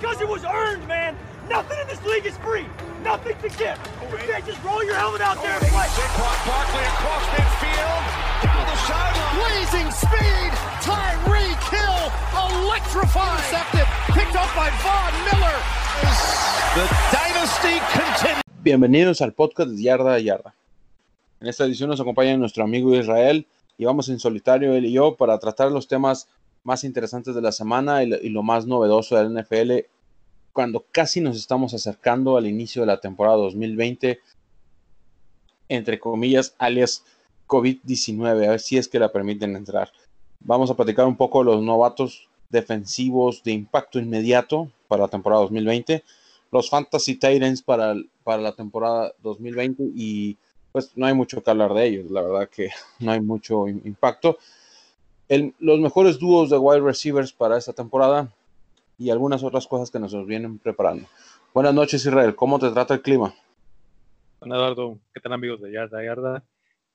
because it was earned, man. Nothing in this league is free. Nothing to give. You can't just roll your helmet out there and play. Saquon Barkley across midfield, down the sideline. Blazing speed, Tyreek Hill, electrifying. Intercepted, picked up by Von Miller. The dynasty continues. Bienvenidos al podcast de Yarda a Yarda. En esta edición nos acompaña nuestro amigo Israel y vamos en solitario él y yo para tratar los temas más interesantes de la semana y lo, más novedoso del NFL cuando casi nos estamos acercando al inicio de la temporada 2020, entre comillas, alias COVID-19, a ver si es que la permiten entrar. Vamos a platicar un poco de los novatos defensivos de impacto inmediato para la temporada 2020, los Fantasy Titans para, para la temporada 2020 y pues no hay mucho que hablar de ellos, la verdad que no hay mucho impacto. El, los mejores dúos de wide receivers para esta temporada y algunas otras cosas que nos vienen preparando. Buenas noches, Israel. ¿Cómo te trata el clima? Bueno, Eduardo, ¿qué tal amigos de Yarda Yarda?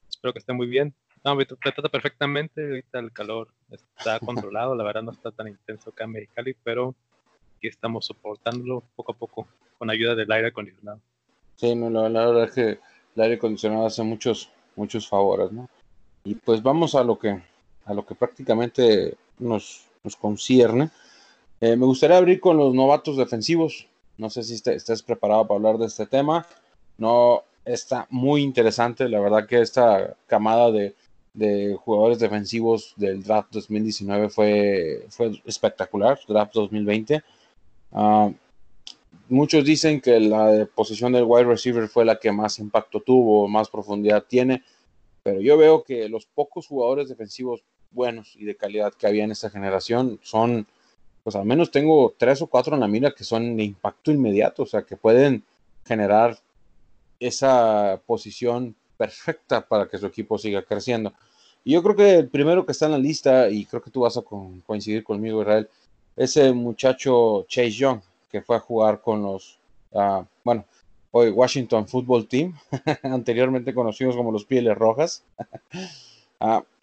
Espero que estén muy bien. No, me trata perfectamente. Ahorita el calor está controlado. La verdad no está tan intenso acá en Mexicali, pero aquí estamos soportándolo poco a poco con ayuda del aire acondicionado. Sí, no, la, la verdad es que el aire acondicionado hace muchos, muchos favores, ¿no? Y pues vamos a lo que, a lo que prácticamente nos, nos concierne. Eh, me gustaría abrir con los novatos defensivos. No sé si estés preparado para hablar de este tema. No está muy interesante. La verdad que esta camada de, de jugadores defensivos del draft 2019 fue, fue espectacular. Draft 2020. Uh, muchos dicen que la posición del wide receiver fue la que más impacto tuvo, más profundidad tiene. Pero yo veo que los pocos jugadores defensivos buenos y de calidad que había en esta generación son pues al menos tengo tres o cuatro en la mira que son de impacto inmediato, o sea, que pueden generar esa posición perfecta para que su equipo siga creciendo. Y yo creo que el primero que está en la lista, y creo que tú vas a co coincidir conmigo, Israel, es el muchacho Chase Young, que fue a jugar con los, uh, bueno, hoy Washington Football Team, anteriormente conocidos como los Pieles Rojas. uh,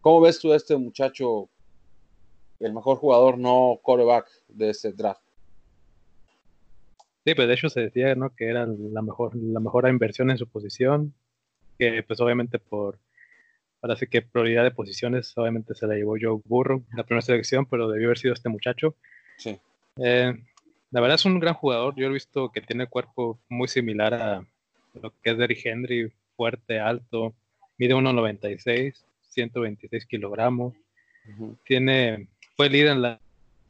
¿Cómo ves tú a este muchacho el mejor jugador no quarterback de ese draft. Sí, pues de hecho se decía ¿no? que era la mejor, la mejor inversión en su posición, que pues obviamente por, ahora sí que prioridad de posiciones, obviamente se la llevó Joe Burrow la primera selección, pero debió haber sido este muchacho. Sí. Eh, la verdad es un gran jugador, yo he visto que tiene cuerpo muy similar a lo que es Derrick Henry, fuerte, alto, mide 1,96, 126 kilogramos, uh -huh. tiene fue líder en la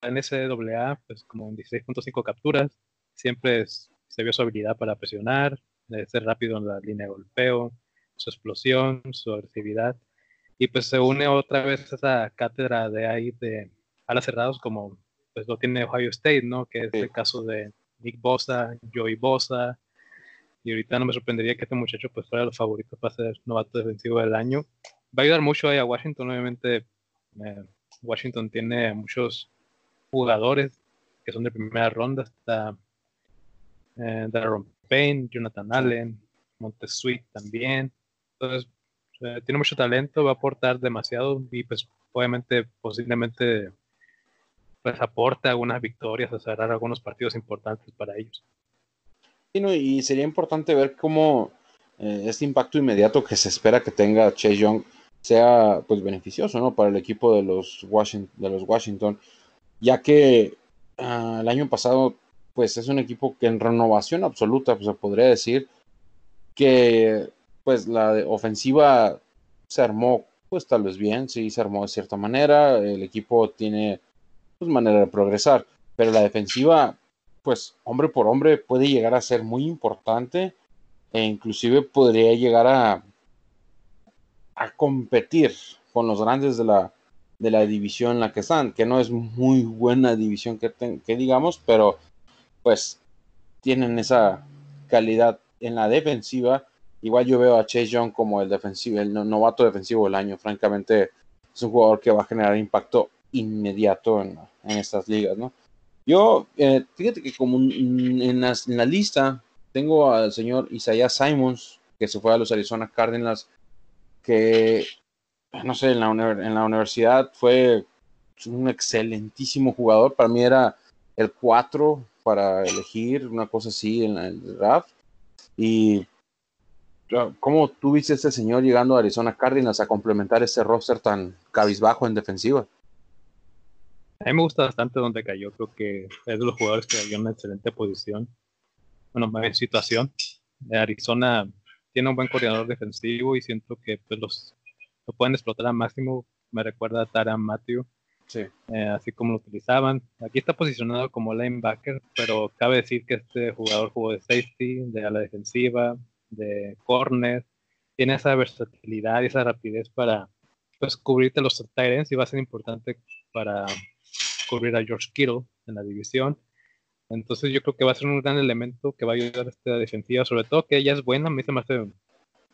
NCAA, pues como en 16.5 capturas. Siempre es, se vio su habilidad para presionar, ser rápido en la línea de golpeo, su explosión, su agresividad. Y pues se une otra vez a esa cátedra de ahí de alas cerrados como pues lo tiene Ohio State, ¿no? Que es sí. el caso de Nick Bosa, Joey Bosa. Y ahorita no me sorprendería que este muchacho pues fuera los favoritos para ser novato defensivo del año. Va a ayudar mucho ahí a Washington, obviamente. Eh, Washington tiene muchos jugadores que son de primera ronda. Está eh, Darren Payne, Jonathan Allen, Montesuit también. Entonces, eh, tiene mucho talento, va a aportar demasiado y pues obviamente posiblemente pues aporta algunas victorias, a cerrar algunos partidos importantes para ellos. Sí, no, y sería importante ver cómo eh, este impacto inmediato que se espera que tenga Chase Young sea pues beneficioso ¿no? para el equipo de los Washington, de los Washington ya que uh, el año pasado pues es un equipo que en renovación absoluta pues, se podría decir que pues la ofensiva se armó pues tal vez bien, sí se armó de cierta manera, el equipo tiene pues manera de progresar, pero la defensiva pues hombre por hombre puede llegar a ser muy importante e inclusive podría llegar a a competir con los grandes de la, de la división en la que están, que no es muy buena división que, digamos, pero pues tienen esa calidad en la defensiva. Igual yo veo a Chase Young como el defensivo, el novato defensivo del año. Francamente, es un jugador que va a generar impacto inmediato en, en estas ligas, ¿no? Yo, eh, fíjate que como en, en la lista tengo al señor Isaiah Simons, que se fue a los Arizona Cardinals que, no sé, en la, universidad fue un excelentísimo jugador. Para mí era el 4 para elegir, una cosa así en el draft. Y ¿cómo tú viste a este señor llegando a Arizona Cardinals a complementar ese roster tan cabizbajo en defensiva? A mí me gusta bastante donde cayó, creo que es de los jugadores que en una excelente posición, bueno, en situación. Arizona tiene un buen coordinador defensivo y siento que pues, los, lo pueden explotar al máximo. Me recuerda a Taran Matthew, sí. Eh, así como lo utilizaban. Aquí está posicionado como linebacker, pero cabe decir que este jugador jugó de safety, de ala defensiva, de corner. Tiene esa versatilidad y esa rapidez para pues, cubrirte los Tyrants y va a ser importante para cubrir a George Kittle en la división. Entonces yo creo que va a ser un gran elemento que va a ayudar a esta defensiva, sobre todo que ella es buena, a mí se me hace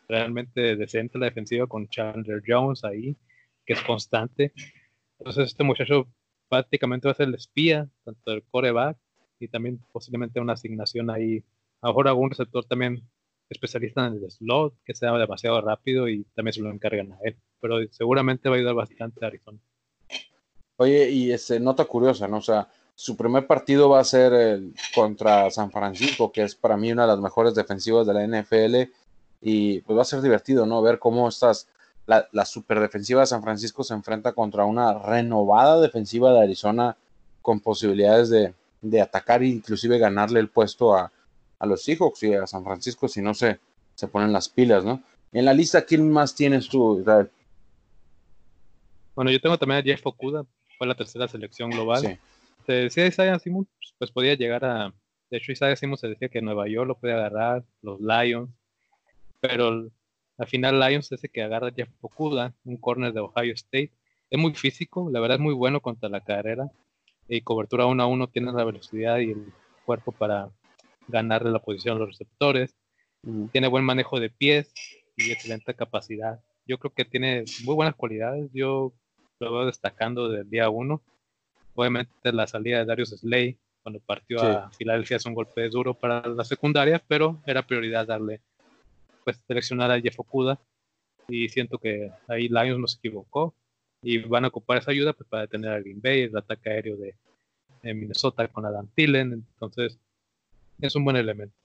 realmente decente la defensiva con Chandler Jones ahí, que es constante. Entonces este muchacho prácticamente va a ser el espía, tanto el coreback y también posiblemente una asignación ahí. Ahora algún receptor también especialista en el slot, que sea demasiado rápido y también se lo encargan a él. Pero seguramente va a ayudar bastante a Arizona. Oye, y este, nota curiosa, ¿no? O sea, su primer partido va a ser el, contra San Francisco, que es para mí una de las mejores defensivas de la NFL. Y pues va a ser divertido, ¿no? Ver cómo estas, la, la super defensiva de San Francisco se enfrenta contra una renovada defensiva de Arizona con posibilidades de, de atacar e inclusive ganarle el puesto a, a los Seahawks y a San Francisco si no se, se ponen las pilas, ¿no? En la lista, ¿quién más tienes tú, Israel? Bueno, yo tengo también a Jeff Okuda, fue la tercera selección global. Se decía Isaiah Simmons, pues podía llegar a. De hecho, Isaiah Simmons se decía que Nueva York lo puede agarrar, los Lions, pero al final Lions ese que agarra Jeff Okuda, un corner de Ohio State. Es muy físico, la verdad es muy bueno contra la carrera y cobertura uno a uno tiene la velocidad y el cuerpo para ganarle la posición a los receptores. Tiene buen manejo de pies y excelente capacidad. Yo creo que tiene muy buenas cualidades. Yo lo veo destacando del día uno. Obviamente la salida de Darius Slay cuando partió a Filadelfia es un golpe duro para la secundaria, pero era prioridad darle, pues seleccionar a Jeff Okuda. Y siento que ahí Lions no se equivocó y van a ocupar esa ayuda pues, para detener a Green Bay, el ataque aéreo de, Minnesota con Adam Thielen, entonces es un buen elemento.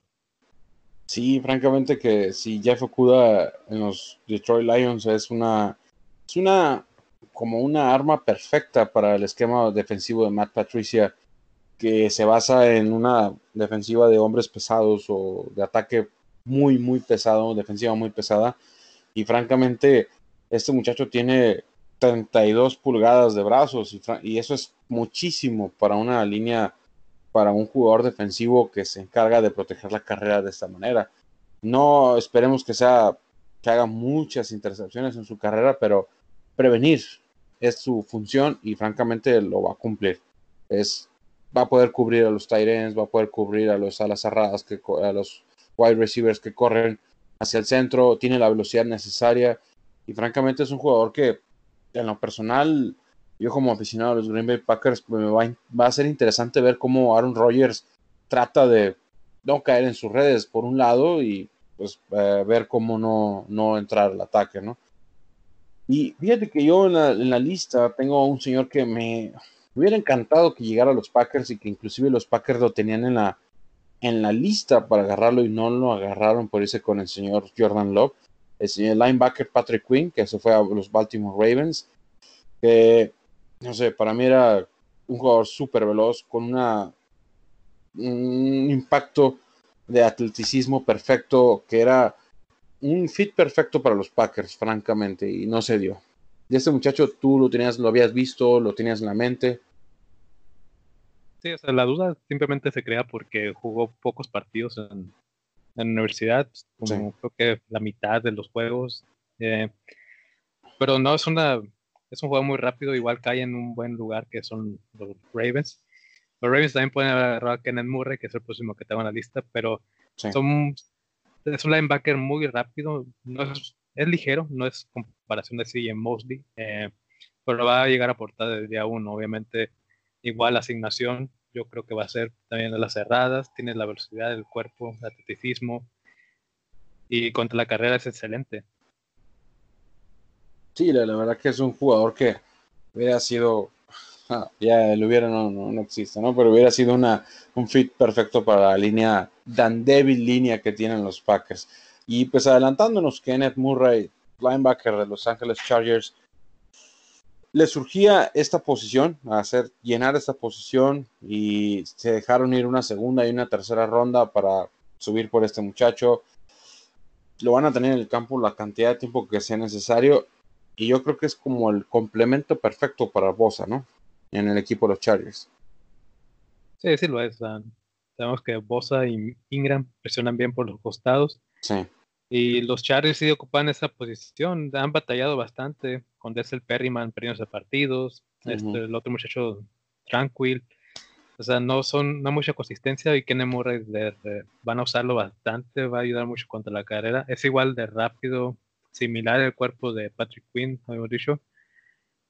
Sí, francamente que si Jeff Okuda en los Detroit Lions es una es una como una arma perfecta para el esquema defensivo de Matt Patricia, que se basa en una defensiva de hombres pesados o de ataque muy, muy pesado, defensiva muy pesada. Y francamente, este muchacho tiene 32 pulgadas de brazos y, eso es muchísimo para una línea, para un jugador defensivo que se encarga de proteger la carrera de esta manera. No esperemos que sea que haga muchas intercepciones en su carrera, pero prevenir es su función y francamente lo va a cumplir. Es, va a poder cubrir a los tight ends, va a poder cubrir a los alas cerradas, que, a los wide receivers que corren hacia el centro, tiene la velocidad necesaria y francamente es un jugador que en lo personal, yo como aficionado a los Green Bay Packers, pues me va, a ser interesante ver cómo Aaron Rodgers trata de no caer en sus redes por un lado y pues eh, ver cómo no, no entrar al ataque, ¿no? Y fíjate que yo en la, lista tengo un señor que me, hubiera encantado que llegara a los Packers y que inclusive los Packers lo tenían en la, en la lista para agarrarlo y no lo agarraron por irse con el señor Jordan Love. El señor linebacker Patrick Quinn, que se fue a los Baltimore Ravens, que, no sé, para mí era un jugador súper veloz, con una, un impacto de atleticismo perfecto, que era un fit perfecto para los Packers, francamente, y no se dio. Y este muchacho tú lo tenías, lo habías visto, lo tenías en la mente. Sí, o sea, la duda simplemente se crea porque jugó pocos partidos en, la universidad, como creo que la mitad de los juegos. Eh, pero no, es una es un juego muy rápido, igual cae en un buen lugar que son los Ravens. Los Ravens también pueden agarrar a Kenneth Murray, que es el próximo que tengo en la lista, pero son es un linebacker muy rápido, no es, ligero, no es comparación de CJ Mosley, eh, pero va a llegar a aportar desde día uno. Obviamente, igual la asignación, yo creo que va a ser también de las cerradas, tiene la velocidad del cuerpo, el atleticismo, y contra la carrera es excelente. Sí, la, verdad que es un jugador que hubiera sido Ah, ya el hubiera no, no, existe, ¿no? Pero hubiera sido una, un fit perfecto para la línea, tan débil línea que tienen los Packers. Y pues adelantándonos, Kenneth Murray, linebacker de Los Angeles Chargers, le surgía esta posición, hacer, llenar esta posición y se dejaron ir una segunda y una tercera ronda para subir por este muchacho. Lo van a tener en el campo la cantidad de tiempo que sea necesario y yo creo que es como el complemento perfecto para Bosa, ¿no? En el equipo de los Chargers. Sí, sí lo es. Sabemos que Bosa y Ingram presionan bien por los costados. Sí. Y los Chargers sí ocupan esa posición. Han batallado bastante con Dessel Perryman perdiendo partidos. este, el otro muchacho Tranquil. O sea, no son no mucha consistencia y Kenny Murray van a usarlo bastante, va a ayudar mucho contra la carrera. Es igual de rápido, similar al cuerpo de Patrick Quinn, hemos dicho.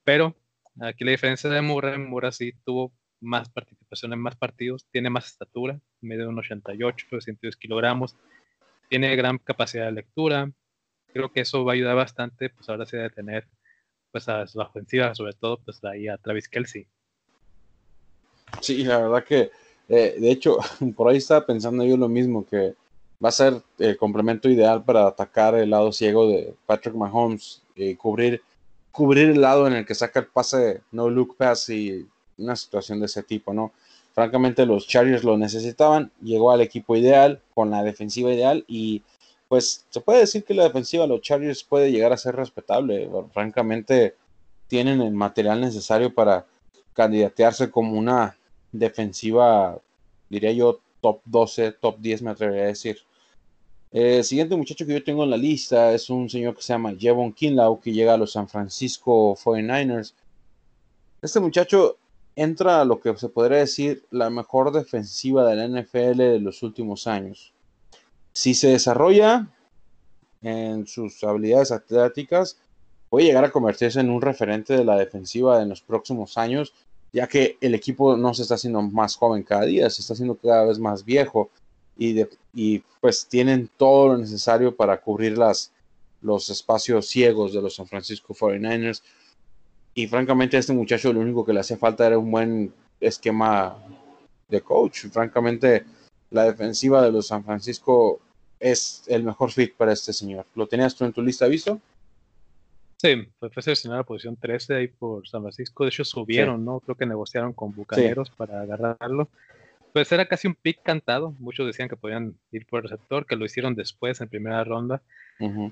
Pero aquí la diferencia de Murray, Murray sí tuvo más participación en más partidos, tiene más estatura, mide un 88, 110 kilogramos, tiene gran capacidad de lectura. Creo que eso va a ayudar bastante, pues ahora sí de tener pues a su ofensiva, sobre todo pues ahí a Travis Kelsey. Sí, la verdad que, eh, de hecho, por ahí estaba pensando yo lo mismo, que va a ser el complemento ideal para atacar el lado ciego de Patrick Mahomes y cubrir, cubrir el lado en el que saca el pase no look pass y una situación de ese tipo, ¿no? Francamente los Chargers lo necesitaban, llegó al equipo ideal con la defensiva ideal y pues se puede decir que la defensiva de los Chargers puede llegar a ser respetable. Francamente tienen el material necesario para candidatearse como una defensiva, diría yo, top 12, top 10 me atrevería a decir. El siguiente muchacho que yo tengo en la lista es un señor que se llama Jevon Kinlaw, que llega a los San Francisco 49ers. Este muchacho entra a lo que se podría decir la mejor defensiva de la NFL de los últimos años. Si se desarrolla en sus habilidades atléticas, puede llegar a convertirse en un referente de la defensiva en los próximos años, ya que el equipo no se está haciendo más joven cada día, se está haciendo cada vez más viejo y, y pues tienen todo lo necesario para cubrir las, los espacios ciegos de los San Francisco 49ers. Y francamente a este muchacho lo único que le hacía falta era un buen esquema de coach. Francamente la defensiva de los San Francisco es el mejor fit para este señor. ¿Lo tenías tú en tu lista visto? Sí, fue seleccionado a la posición 13 ahí por San Francisco. De hecho, subieron, ¿no? Creo que negociaron con Bucaneros para agarrarlo pues era casi un pick cantado. Muchos decían que podían ir por el receptor, que lo hicieron después en primera ronda.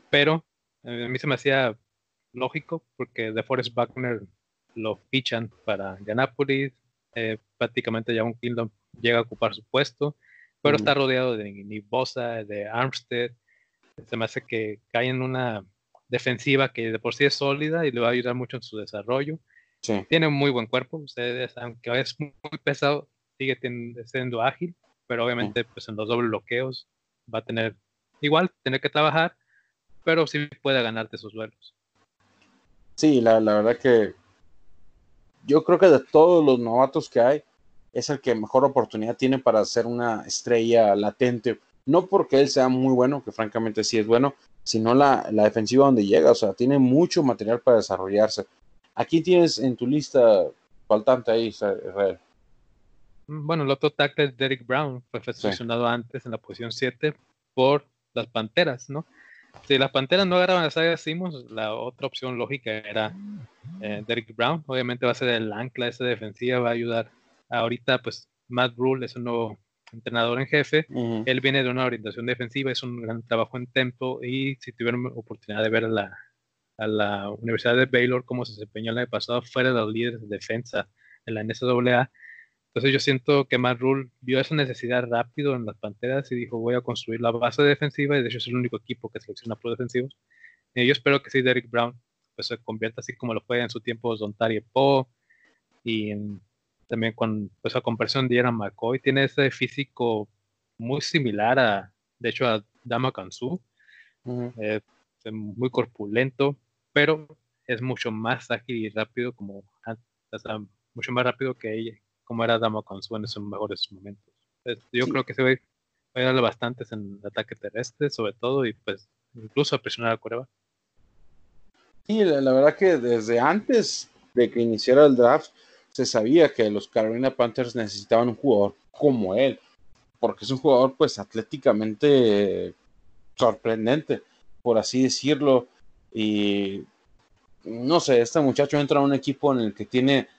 Pero eh, a mí se me hacía lógico porque de Forest Wagner lo fichan para Indianapolis. Eh, prácticamente ya un Kingdom llega a ocupar su puesto, pero está rodeado de Nick Bosa, de Armstead. Se me hace que cae en una defensiva que de por sí es sólida y le va a ayudar mucho en su desarrollo. Tiene un muy buen cuerpo, ustedes, aunque es muy pesado, sigue siendo ágil, pero obviamente pues en los dobles bloqueos va a tener igual, tener que trabajar, pero sí puede ganarte sus duelos. Sí, la, la verdad que yo creo que de todos los novatos que hay, es el que mejor oportunidad tiene para ser una estrella latente. No porque él sea muy bueno, que francamente sí es bueno, sino la, la, defensiva donde llega. O sea, tiene mucho material para desarrollarse. Aquí tienes en tu lista faltante ahí, Israel. Bueno, el otro tackle es Derek Brown, fue seleccionado antes en la posición 7 por las Panteras, ¿no? Si las Panteras no agarraban a Saga Simmons, la otra opción lógica era eh, Derek Brown. Obviamente va a ser el ancla de esa defensiva, va a ayudar. Ahorita, pues, Matt Rule es un nuevo entrenador en jefe. Él viene de una orientación defensiva, es un gran trabajo en tempo y si tuvieron oportunidad de ver a la, a la Universidad de Baylor cómo se desempeñó el año pasado fuera de los líderes de defensa en la NCAA, entonces yo siento que Matt Rule vio esa necesidad rápido en las Panteras y dijo voy a construir la base defensiva y de hecho es el único equipo que selecciona pro defensivos. Y yo espero que sí Derek Brown pues se convierta así como lo fue en su tiempo Dontari Poe y también con pues a conversión de Aaron McCoy. Tiene ese físico muy similar a de hecho a Dama Kansu. Eh, muy corpulento pero es mucho más ágil y rápido como mucho más rápido que ella como era Dama Consu en sus mejores momentos. Yo creo que se va a darle bastantes en el ataque terrestre, sobre todo, y pues incluso a presionar a Cueva. Sí, la, verdad que desde antes de que iniciara el draft, se sabía que los Carolina Panthers necesitaban un jugador como él, porque es un jugador pues atléticamente sorprendente, por así decirlo, y no sé, este muchacho entra a un equipo en el que tiene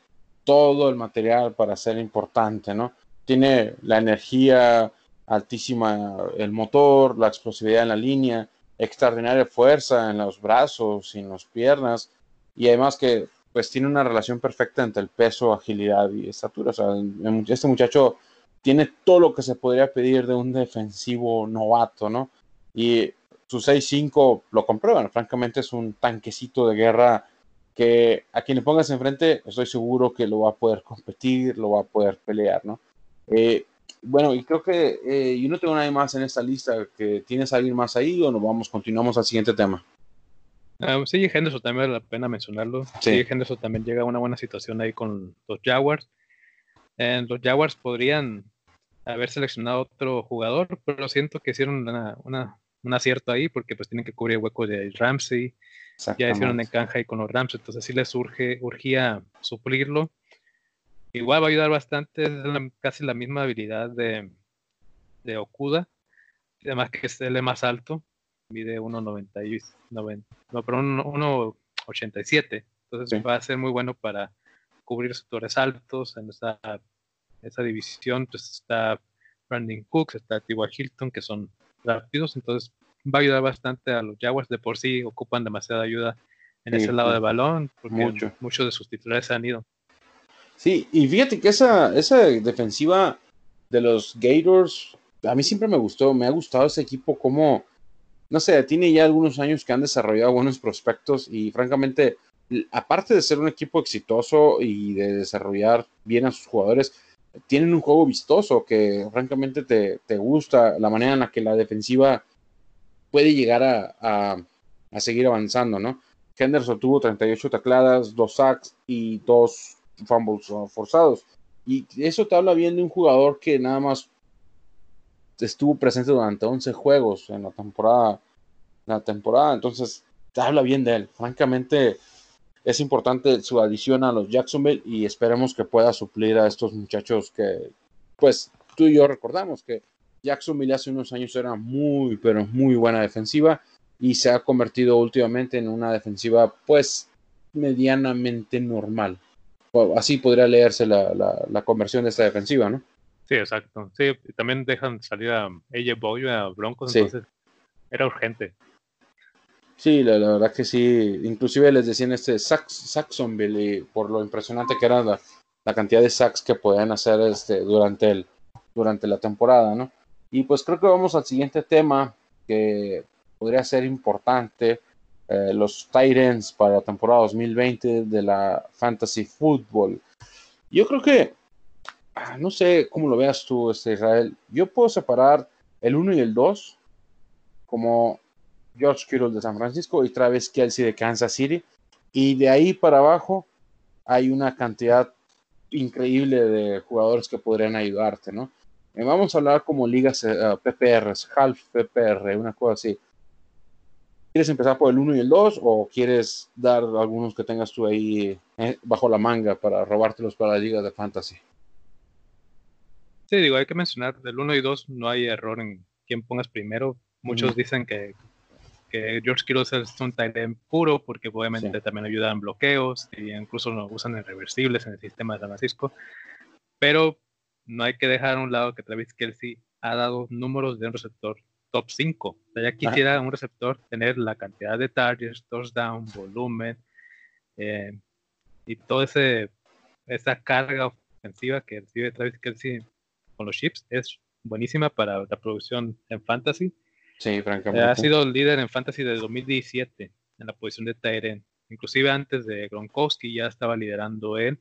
todo el material para ser importante, ¿no? Tiene la energía altísima, el motor, la explosividad en la línea, extraordinaria fuerza en los brazos y en las piernas, y además que pues tiene una relación perfecta entre el peso, agilidad y estatura. O sea, este muchacho tiene todo lo que se podría pedir de un defensivo novato, ¿no? Y su 6-5 lo comprueban. Francamente es un tanquecito de guerra que a quien le pongas enfrente estoy seguro que lo va a poder competir, lo va a poder pelear, ¿no? Eh, bueno, y creo que eh, yo no tengo nadie más en esta lista. que ¿Tienes alguien más ahí o nos vamos, continuamos al siguiente tema? Um, sí, Henderson también vale la pena mencionarlo. Sí. Henderson también llega a una buena situación ahí con los Jaguars. los Jaguars podrían haber seleccionado otro jugador, pero siento que hicieron un acierto ahí porque pues tienen que cubrir el hueco de Ramsey. Ya hicieron encanja ahí con los Rams, entonces sí les urge, urgía suplirlo. Igual va a ayudar bastante, es casi la misma habilidad de, de Okuda, además que es el más alto, mide 1.90, no, pero 1.87. Entonces va a ser muy bueno para cubrir sectores altos en esa, esa división. Pues está Brandon Cooks, está T.Y. Hilton, que son rápidos. Entonces va a ayudar bastante a los Jaguars. De por sí ocupan demasiada ayuda en ese lado del balón, porque muchos de sus titulares han ido. Sí, y fíjate que esa, esa defensiva de los Gators, a mí siempre me gustó, me ha gustado ese equipo como no sé, tiene ya algunos años que han desarrollado buenos prospectos y francamente, aparte de ser un equipo exitoso y de desarrollar bien a sus jugadores, tienen un juego vistoso que francamente te, gusta, la manera en la que la defensiva puede llegar a, seguir avanzando, ¿no? Henderson tuvo 38 tacladas, dos sacks y dos fumbles forzados. Y eso te habla bien de un jugador que nada más estuvo presente durante 11 juegos en la temporada. La temporada, entonces te habla bien de él. Francamente, es importante su adición a los Jacksonville y esperemos que pueda suplir a estos muchachos que, pues, tú y yo recordamos que Jacksonville hace unos años era muy, pero muy buena defensiva y se ha convertido últimamente en una defensiva, pues, medianamente normal. Así podría leerse la, la conversión de esta defensiva, ¿no? Sí, exacto. Sí, también dejan salir a AJ Boy a Broncos, entonces era urgente. Sí, la, verdad que sí. Inclusive les decían este Saxonville por lo impresionante que era la, cantidad de sacks que podían hacer este, durante, el, durante la temporada, ¿no? Y pues creo que vamos al siguiente tema que podría ser importante. Eh, los Titans para la temporada 2020 de la Fantasy Football. Yo creo que Ah, no sé cómo lo veas tú, este Israel. Yo puedo separar el 1 y el 2 como George Kittle de San Francisco y Travis Kelsey de Kansas City. Y de ahí para abajo hay una cantidad increíble de jugadores que podrían ayudarte, ¿no? Eh, vamos a hablar como ligas uh, PPRs, half PPR, una cosa así. ¿Quieres empezar por el 1 y el 2 o quieres dar algunos que tengas tú ahí eh, bajo la manga para robártelos para la liga de fantasy? Sí, digo, hay que mencionar, del 1 y 2 no hay error en quién pongas primero. Muchos dicen que, que, George Kittle es un tight puro porque obviamente también ayuda en bloqueos y incluso lo usan en reversibles en el sistema de San Francisco. Pero no hay que dejar a un lado que Travis Kelsey ha dado números de un receptor top 5. O sea, ya quisiera un receptor tener la cantidad de targets, touchdown, volumen eh, y toda esa carga ofensiva que recibe Travis Kelsey los chips es buenísima para la producción en fantasy. Sí, francamente. ha sido líder en fantasy desde 2017 en la posición de Tyren. Inclusive antes de Gronkowski ya estaba liderando él.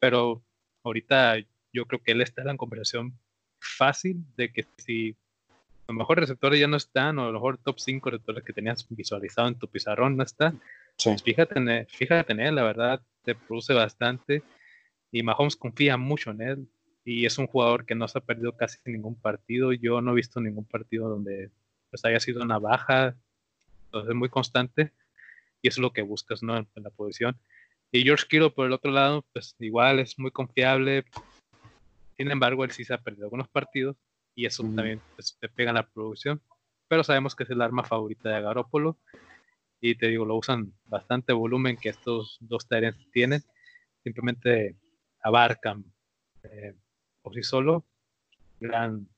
Pero ahorita yo creo que él está en la conversación fácil de que si a lo mejor receptores ya no están, o a lo mejor top 5 receptores que tenías visualizado en tu pizarrón no están. Pues fíjate, en él, fíjate en él, la verdad, te produce bastante. Y Mahomes confía mucho en él y es un jugador que no se ha perdido casi ningún partido. Yo no he visto ningún partido donde pues haya sido una baja, entonces es muy constante y eso es lo que buscas ¿no? en, la posición. Y George Kittle, por el otro lado, pues igual es muy confiable. Sin embargo, él sí se ha perdido algunos partidos y eso también pues, te pega en la producción. Pero sabemos que es el arma favorita de Garoppolo y te digo, lo usan bastante volumen que estos dos Tyrants tienen. Simplemente abarcan eh, por sí solo gran.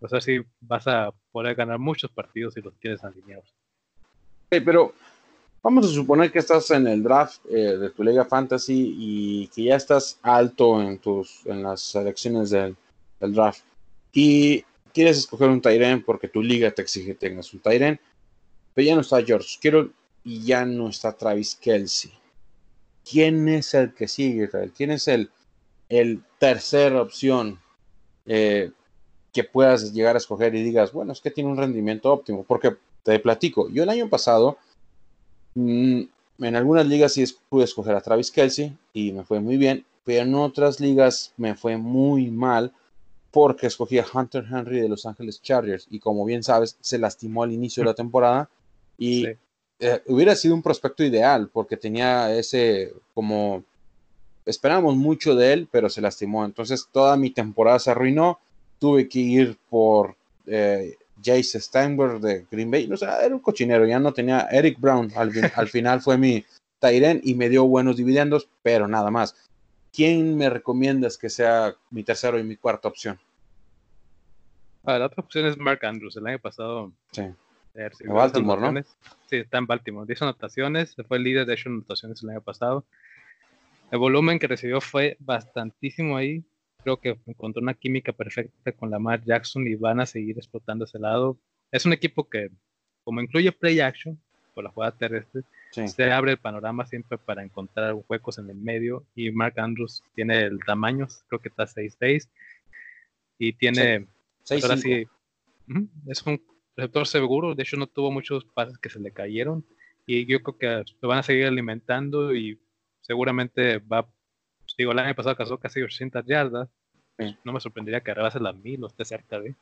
O sea, sí vas a poder ganar muchos partidos si los tienes alineados. pero vamos a suponer que estás en el draft eh, de tu Liga Fantasy y que ya estás alto en tus en las selecciones del, draft y quieres escoger un Tyren porque tu liga te exige que tengas un Tyren, pero ya no está George Quiero y ya no está Travis Kelsey. ¿Quién es el que sigue, ¿Quién es el, el tercera opción eh, que puedas llegar a escoger y digas, bueno, es que tiene un rendimiento óptimo? Porque te platico, yo el año pasado, en algunas ligas sí pude escoger a Travis Kelsey y me fue muy bien, pero en otras ligas me fue muy mal porque escogí a Hunter Henry de Los Ángeles Chargers y como bien sabes, se lastimó al inicio de la temporada y eh, hubiera sido un prospecto ideal porque tenía ese como esperábamos mucho de él, pero se lastimó. Entonces toda mi temporada se arruinó. Tuve que ir por eh, Jace Steinberg de Green Bay. O sea, era un cochinero. Ya no tenía Eric Brown. Al, final fue mi Tyren y me dio buenos dividendos, pero nada más. ¿Quién me recomiendas que sea mi tercero y mi cuarta opción? Ah, la otra opción es Mark Andrews. El año pasado sí. En Baltimore, ¿no? Sí, está en Baltimore. 10 anotaciones, fue el líder de hecho anotaciones el año pasado. El volumen que recibió fue bastantísimo ahí. Creo que encontró una química perfecta con Lamar Jackson y van a seguir explotando ese lado. Es un equipo que, como incluye play action por la jugada terrestre, se abre el panorama siempre para encontrar huecos en el medio. Y Mark Andrews tiene el tamaño, creo que está 6'6 y tiene. Sí. Ahora sí, es un receptor seguro, de hecho no tuvo muchos pases que se le cayeron y yo creo que lo van a seguir alimentando y seguramente va, digo, el año pasado casó casi 800 yardas, no me sorprendería que rebase las mil o esté cerca de.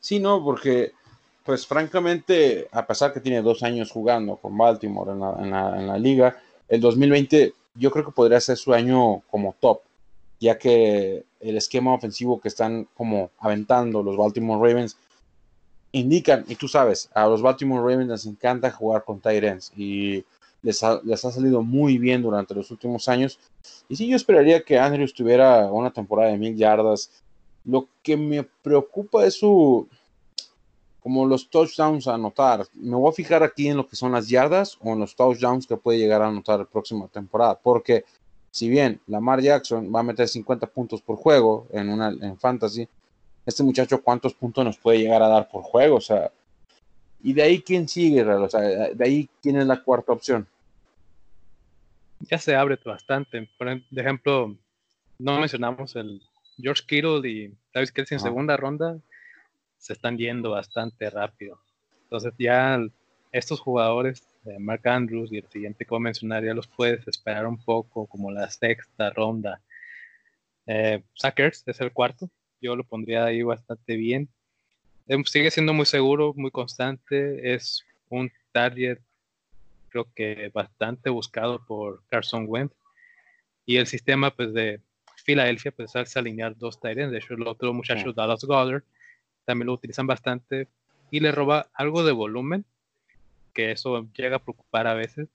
Sí, no, porque pues francamente, a pesar que tiene dos años jugando con Baltimore en la, en la, en la liga, el 2020 yo creo que podría ser su año como top, ya que el esquema ofensivo que están como aventando los Baltimore Ravens indican, y tú sabes, a los Baltimore Ravens les encanta jugar con Tyrants y les ha, les ha salido muy bien durante los últimos años. Y sí, yo esperaría que Andrews tuviera una temporada de mil yardas. Lo que me preocupa es su, como los touchdowns a anotar. Me voy a fijar aquí en lo que son las yardas o en los touchdowns que puede llegar a anotar la próxima temporada. Porque si bien Lamar Jackson va a meter 50 puntos por juego en, una, en fantasy, este muchacho cuántos puntos nos puede llegar a dar por juego, o sea, y de ahí quién sigue, o sea, de ahí quién es la cuarta opción. Ya se abre bastante. Por ejemplo, no mencionamos el George Kittle y Travis Kelsey en segunda ronda, se están yendo bastante rápido. Entonces ya estos jugadores, de Mark Andrews y el siguiente que voy a mencionar, ya los puedes esperar un poco, como la sexta ronda. Eh, Sackers es el cuarto, yo lo pondría ahí bastante bien. Em, sigue siendo muy seguro, muy constante, es un target creo que bastante buscado por Carson Wentz. Y el sistema pues de Filadelfia pues hace alinear dos Tyrants, de hecho el otro muchacho Dallas Goddard también lo utilizan bastante y le roba algo de volumen que eso llega a preocupar a veces.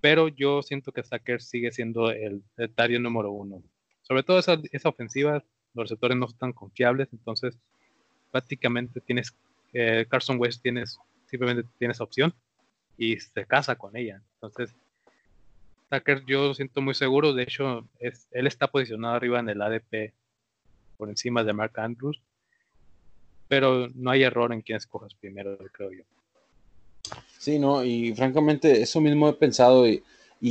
Pero yo siento que Sacker sigue siendo el, el número uno. Sobre todo esa, esa ofensiva los receptores no están confiables, entonces prácticamente tienes, eh, Carson West tienes, simplemente tienes opción y se casa con ella. Entonces, Tucker yo siento muy seguro, de hecho, es, él está posicionado arriba en el ADP por encima de Mark Andrews, pero no hay error en quién escojas primero, creo yo. Sí, no, y francamente eso mismo he pensado y,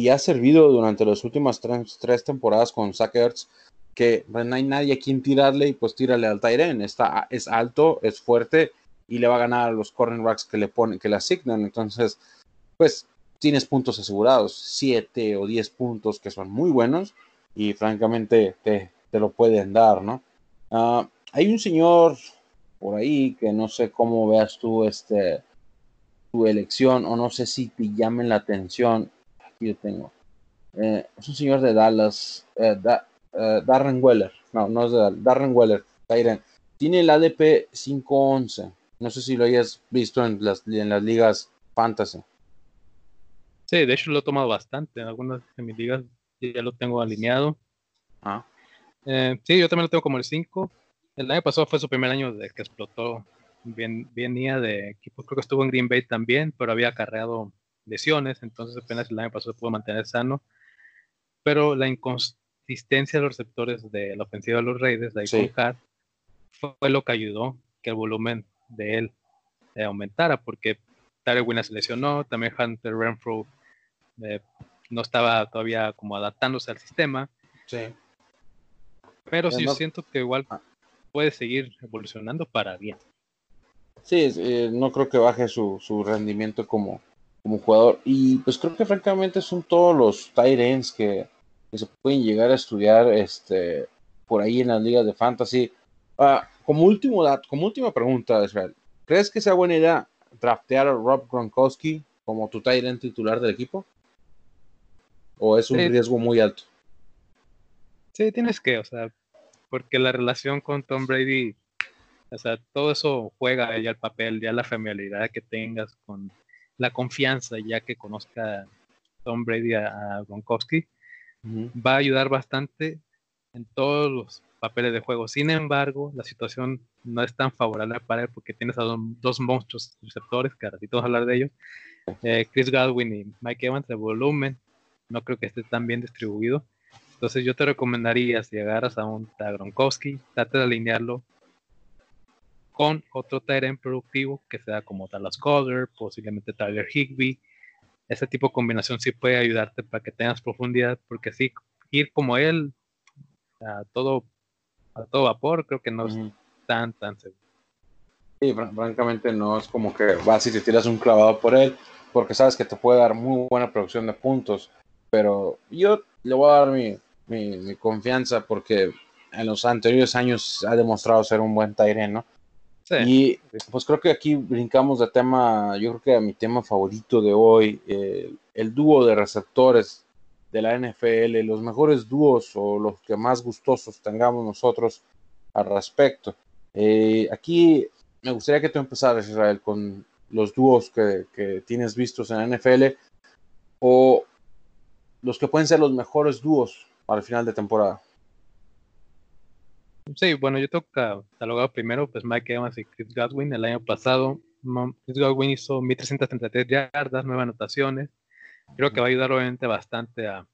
ha servido durante las últimas tres, temporadas con Sackers que no hay nadie a quien tirarle y pues tírale al Tyren. Está, es alto, es fuerte y le va a ganar a los cornerbacks que le ponen, que le asignan. Entonces, pues tienes puntos asegurados, 7 o 10 puntos que son muy buenos y francamente te, lo pueden dar, ¿no? Ah, hay un señor por ahí que no sé cómo veas tú este tu elección o no sé si te llamen la atención. Aquí yo tengo. Eh, es un señor de Dallas, eh, eh, Darren Weller. No, no es de Dallas, Darren Weller, Tyren. Tiene el ADP 511. No sé si lo hayas visto en las, en las ligas fantasy. Sí, de hecho lo he tomado bastante. En algunas de mis ligas ya lo tengo alineado. Ah. Eh, sí, yo también lo tengo como el 5. El año pasado fue su primer año de que explotó. Bien, venía de equipos, creo que estuvo en Green Bay también, pero había acarreado lesiones, entonces apenas el año pasado pudo mantener sano. Pero la inconsistencia de los receptores de la ofensiva de los Raiders, de Sí. Hart, fue lo que ayudó que el volumen de él eh, aumentara, porque Tyler Wynn se lesionó, también Hunter Renfro eh, no estaba todavía como adaptándose al sistema, Sí. pero sí siento que igual Ah. puede seguir evolucionando para bien. Sí, eh, no creo que baje su, su rendimiento como, como jugador. Y pues creo que francamente son todos los tight ends que, que se pueden llegar a estudiar este, por ahí en las ligas de fantasy. Ah, como, último como última pregunta, Israel, ¿crees que sea buena idea draftear a Rob Gronkowski como tu tight end titular del equipo? ¿O es un Sí. riesgo muy alto? Sí, tienes que, o sea, porque la relación con Tom Brady, o sea, todo eso juega ya el papel, ya la familiaridad que tengas con la confianza, ya que conozca Tom Brady a, Gronkowski, va a ayudar bastante en todos los papeles de juego. Sin embargo, la situación no es tan favorable para él porque tienes a dos, dos monstruos receptores, que ahora sí vamos a hablar de ellos, eh, Chris Godwin y Mike Evans, de volumen, no creo que esté tan bien distribuido. Entonces yo te recomendaría, si agarras a un Gronkowski, trate de alinearlo con otro Tyrant productivo que sea como Dallas Collar, posiblemente Tyler Higby. Ese tipo de combinación sí puede ayudarte para que tengas profundidad, porque sí, ir como él a todo, a todo vapor, creo que no es tan, tan seguro. Sí, fran- francamente no es como que vas y te tiras un clavado por él, porque sabes que te puede dar muy buena producción de puntos, pero yo le voy a dar mi, mi- mi confianza porque en los anteriores años ha demostrado ser un buen Tyren, ¿no? Sí, Y pues creo que aquí brincamos de tema, yo creo que a mi tema favorito de hoy, eh, el dúo de receptores de la NFL, los mejores dúos o los que más gustosos tengamos nosotros al respecto. Eh, aquí me gustaría que tú empezaras, Israel, con los dúos que, que tienes vistos en la NFL o los que pueden ser los mejores dúos para el final de temporada. Sí, bueno, yo tengo catalogado primero, pues Mike Evans y Chris Godwin. El año pasado, Chris Godwin hizo 1333 yardas, 9 anotaciones. Creo que va a ayudar obviamente bastante a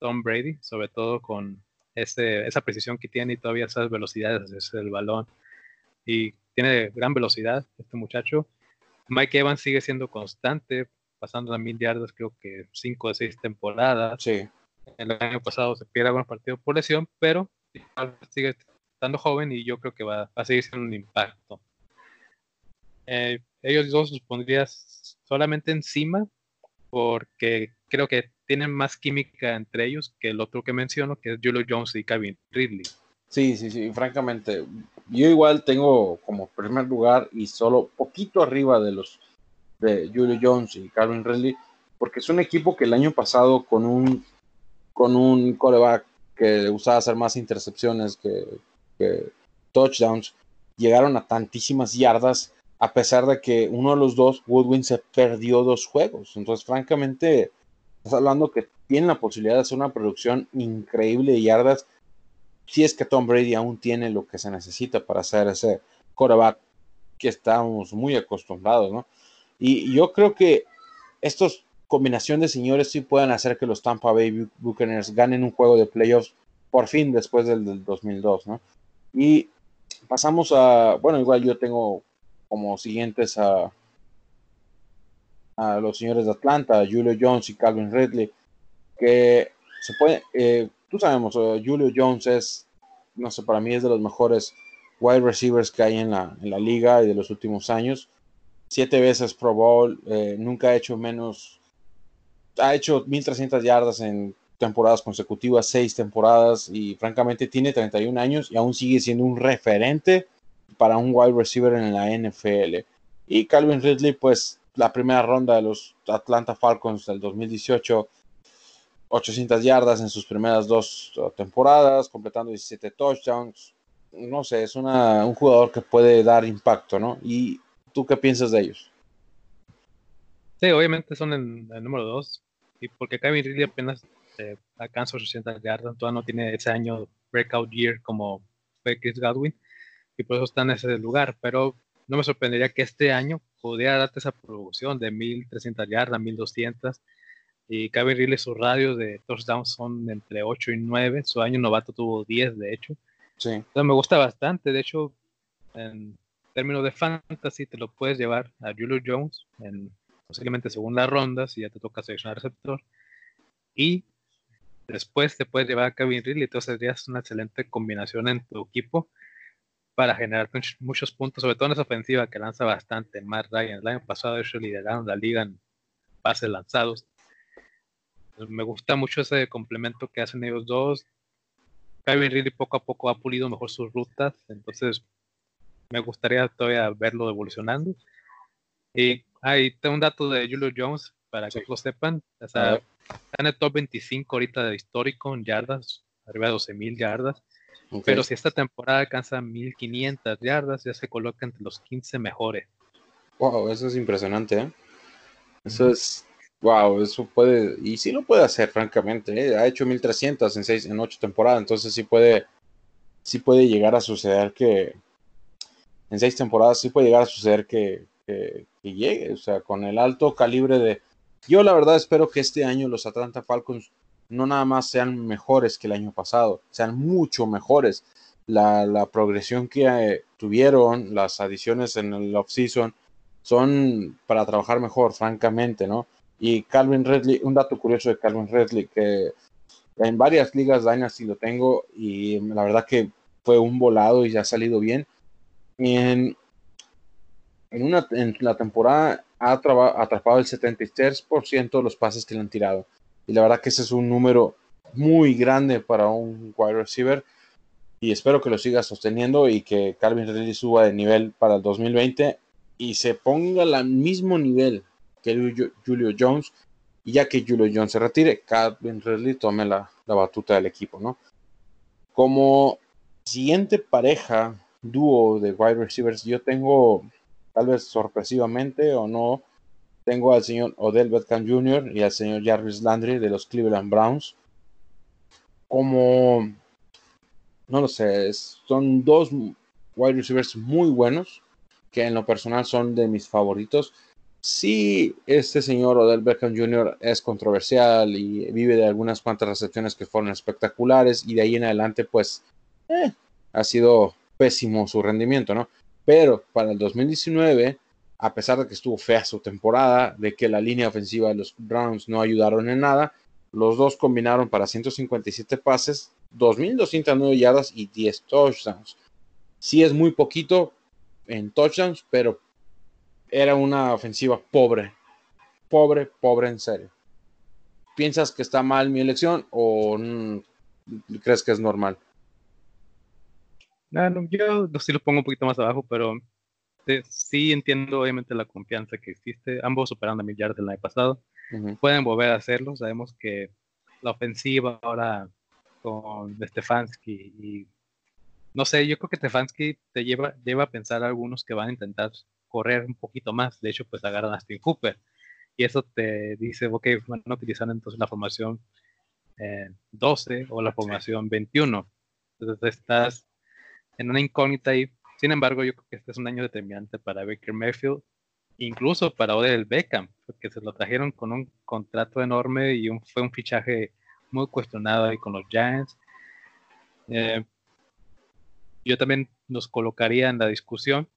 Tom Brady, sobre todo con ese, esa precisión que tiene y todavía esas velocidades desde el balón. Y tiene gran velocidad este muchacho. Mike Evans sigue siendo constante, pasando las mil yardas, creo que 5 o 6 temporadas Sí, el año pasado se pierde algunos partidos por lesión, pero sigue estando joven y yo creo que va, va a seguir siendo un impacto. Eh, ellos dos los pondrías solamente encima porque creo que tienen más química entre ellos que el otro que menciono, que es Julio Jones y Kevin Ridley. Sí, sí, sí, francamente, yo igual tengo como primer lugar y solo poquito arriba de los de Julio Jones y Calvin Ridley, porque es un equipo que el año pasado con un con un coreback que le gustaba hacer más intercepciones que, touchdowns, llegaron a tantísimas yardas a pesar de que uno de los dos, Woodwin, se perdió dos juegos. Entonces, francamente, estás hablando que tienen la posibilidad de hacer una producción increíble de yardas si es que Tom Brady aún tiene lo que se necesita para hacer ese quarterback que estamos muy acostumbrados, ¿no? Y yo creo que estos combinación de señores sí pueden hacer que los Tampa Bay Bu- Buccaneers ganen un juego de playoffs por fin después del, del 2002, ¿no? Y pasamos a, bueno, igual yo tengo como siguientes a, a los señores de Atlanta, Julio Jones y Calvin Ridley, que se puede, eh, tú sabemos, eh, Julio Jones es, no sé, para mí es de los mejores wide receivers que hay en la, en la liga y de los últimos años. Siete veces Pro Bowl, eh, nunca ha hecho menos, ha hecho 1300 yardas en temporadas consecutivas, seis temporadas y francamente tiene 31 años y aún sigue siendo un referente para un wide receiver en la NFL. Y Calvin Ridley, pues la primera ronda de los Atlanta Falcons del 2018 800 yardas en sus primeras dos temporadas, completando 17 touchdowns. No sé, es una, un jugador que puede dar impacto, ¿no? ¿Y tú qué piensas de ellos? Sí, obviamente son el, el número dos. Y porque Kevin Ridley apenas eh, alcanza 800 yardas, todavía no tiene ese año breakout year como fue Chris Godwin. Y por eso está en ese lugar. Pero no me sorprendería que este año pudiera darte esa producción de 1300 yardas, 1200 y Kevin Ridley, sus radios de touchdowns son entre 8 y 9. Su año novato tuvo 10, de hecho. Sí. Entonces me gusta bastante. De hecho, en términos de fantasy, te lo puedes llevar a Julio Jones en posiblemente segunda ronda, si ya te toca seleccionar receptor. Y después te puedes llevar a Kevin Ridley. Entonces serías una excelente combinación en tu equipo para generar muchos puntos, sobre todo en esa ofensiva que lanza bastante. Matt Ryan, el año pasado, ellos lideraron la liga en pases lanzados me gusta mucho ese complemento que hacen ellos dos. Kevin Ridley poco a poco ha pulido mejor sus rutas, entonces me gustaría todavía verlo evolucionando. Y hay tengo un dato de Julio Jones para que lo sepan. está en el top 25 ahorita de histórico en yardas, arriba de 12.000 yardas. Pero si esta temporada alcanza 1.500 yardas, ya se coloca entre los 15 mejores. Wow, eso es impresionante. ¿eh? Eso es Wow, eso puede, y sí lo puede hacer, francamente. ¿eh? Ha hecho 1300 en seis, en ocho temporadas, entonces sí puede, sí puede llegar a suceder que en seis temporadas sí puede llegar a suceder que, que, llegue, o sea, con el alto calibre de. Yo la verdad espero que este año los Atlanta Falcons no nada más sean mejores que el año pasado, sean mucho mejores. La, progresión que eh, tuvieron, las adiciones en el offseason, son para trabajar mejor, francamente, ¿no? Y Calvin Redley, un dato curioso de Calvin Redley, que en varias ligas Dynasty lo tengo y la verdad que fue un volado y ya ha salido bien. En, en, una, en la temporada ha atrapado el 73% de los pases que le han tirado. Y la verdad que ese es un número muy grande para un wide receiver. Y espero que lo siga sosteniendo y que Calvin Ridley suba de nivel para el 2020 y se ponga al mismo nivel que Julio Jones. Y ya que Julio Jones se retire, Calvin Ridley tome la, batuta del equipo, ¿no? Como siguiente pareja, dúo de wide receivers, yo tengo, tal vez sorpresivamente o no, tengo al señor Odell Beckham Jr. y al señor Jarvis Landry de los Cleveland Browns. Como, no lo sé, son dos wide receivers muy buenos, que en lo personal son de mis favoritos sí, este señor Odell Beckham Jr. es controversial y vive de algunas cuantas recepciones que fueron espectaculares y de ahí en adelante pues eh, ha sido pésimo su rendimiento, ¿no? Pero para el 2019, a pesar de que estuvo fea su temporada, de que la línea ofensiva de los Browns no ayudaron en nada, los dos combinaron para 157 pases, 2.209 yardas y 10 touchdowns. Sí es muy poquito en touchdowns, pero era una ofensiva pobre. Pobre, pobre en serio. ¿Piensas que está mal mi elección o crees que es normal? No, yo sí lo pongo un poquito más abajo, pero sí entiendo obviamente la confianza que existe. Ambos superando a millardos del año pasado. Pueden volver a hacerlo. Sabemos que la ofensiva ahora con Stefanski y no sé, yo creo que Stefanski te lleva, lleva a pensar a algunos que van a intentar correr un poquito más. De hecho, pues agarran a Steve Cooper. Y eso te dice, ok, van a utilizar entonces la formación 12 eh, o la formación 21. Entonces estás en una incógnita y, sin embargo, yo creo que este es un año determinante para Baker Mayfield, incluso para Odell Beckham, porque se lo trajeron con un contrato enorme y fue un fichaje muy cuestionado ahí con los Giants. Eh, yo también nos colocaría en la discusión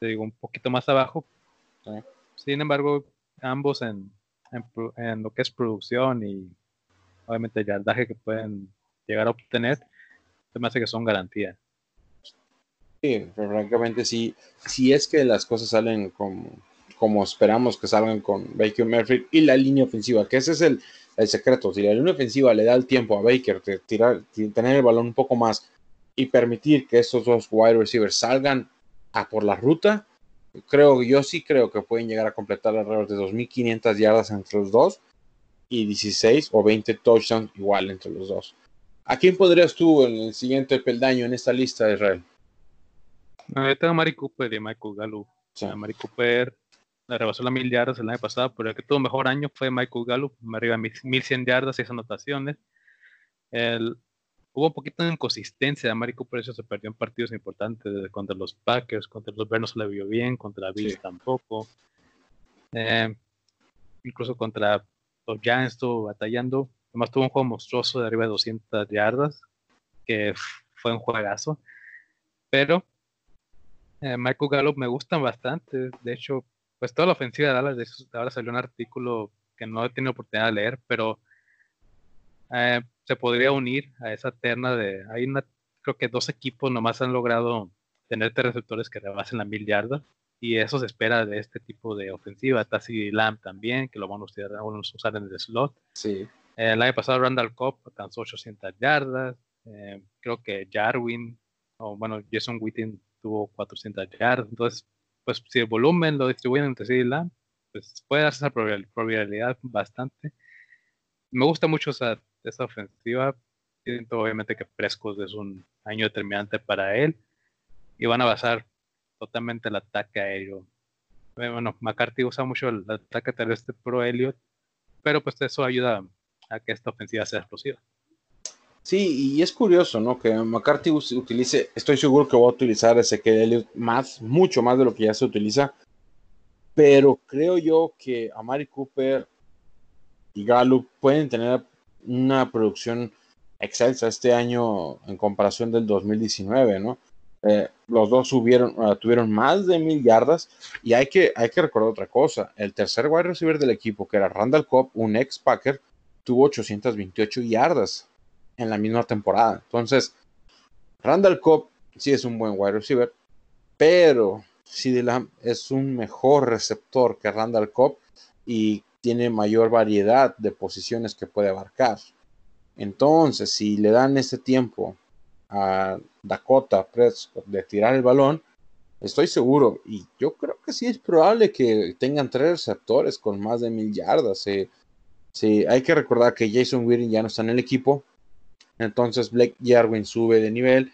te digo, un poquito más abajo. Sin embargo, ambos en, en, lo que es producción y obviamente el yardaje que pueden llegar a obtener, se me hace que son garantías. Sí, francamente sí. Si es que las cosas salen como, esperamos que salgan con Baker Mayfield y la línea ofensiva, que ese es el, el secreto. Si la línea ofensiva le da el tiempo a Baker de tirar, tener el balón un poco más y permitir que estos dos wide receivers salgan a por la ruta, creo, yo sí creo que pueden llegar a completar alrededor de 2.500 yardas entre los dos. y 16 o 20 touchdowns igual entre los dos. ¿A quién podrías tú en el siguiente peldaño en esta lista Israel? Yo tengo a Mari Cooper y Michael Gallup. Sí. Mari Cooper le rebasó las mil yardas el año pasado, pero el que tuvo mejor año fue Michael Gallup, arriba de 1100 yardas, 6 anotaciones. El, hubo un poquito de inconsistencia. A Mari Cooper eso se perdió en partidos importantes contra los Packers, contra los Bears no se le vio bien, contra Bills Sí. tampoco. Eh, incluso contra los Giants estuvo batallando. Además tuvo un juego monstruoso de arriba de 200 yardas, que fue un juegazo. Pero eh, Michael Gallup me gustan bastante. De hecho, pues toda la ofensiva de Dallas, de hecho, ahora salió un artículo que no he tenido oportunidad de leer, pero eh, se podría unir a esa terna de. Hay una, creo que dos equipos nomás han logrado tener tres receptores que rebasen la mil yardas. Y eso se espera de este tipo de ofensiva. Tassi Lamb también, que lo van a usar, van a usar en el slot. Sí. Eh, el año pasado Randall Cobb alcanzó 800 yardas. Eh, creo que Jarwin, o bueno, Jason Witten tuvo 400 yardas. Entonces, pues si el volumen lo distribuyen entre sí y Lamb, pues puede darse esa probabil- probabilidad bastante. Me gusta mucho esa, esa ofensiva. Siento obviamente que Prescott es un año determinante para él. Y van a basar totalmente el ataque aéreo. Eh, Bueno, McCarthy usa mucho el ataque terrestre pro Elliott, pero pues eso ayuda a que esta ofensiva sea explosiva. Sí, y es curioso, ¿no? Que McCarthy utilice, estoy seguro que va a utilizar ese que Elliott más, mucho más de lo que ya se utiliza, pero creo yo que Amari Cooper y Gallup pueden tener una producción excelsa este año en comparación del 2019, ¿no? Eh, los dos subieron, uh, tuvieron más de mil yardas y hay que, hay que recordar otra cosa, el tercer wide receiver del equipo, que era Randall Cobb, un ex Packer, tuvo 828 yardas en la misma temporada. Entonces, Randall Cobb sí es un buen wide receiver, pero CeeDee Lamb es un mejor receptor que Randall Cobb y tiene mayor variedad de posiciones que puede abarcar. Entonces, si le dan ese tiempo a Dakota Prescott de tirar el balón, estoy seguro, y yo creo que sí es probable que tengan tres receptores con más de mil yardas. eh. Hay que recordar que Jason Witten ya no está en el equipo, entonces Blake Jarwin sube de nivel.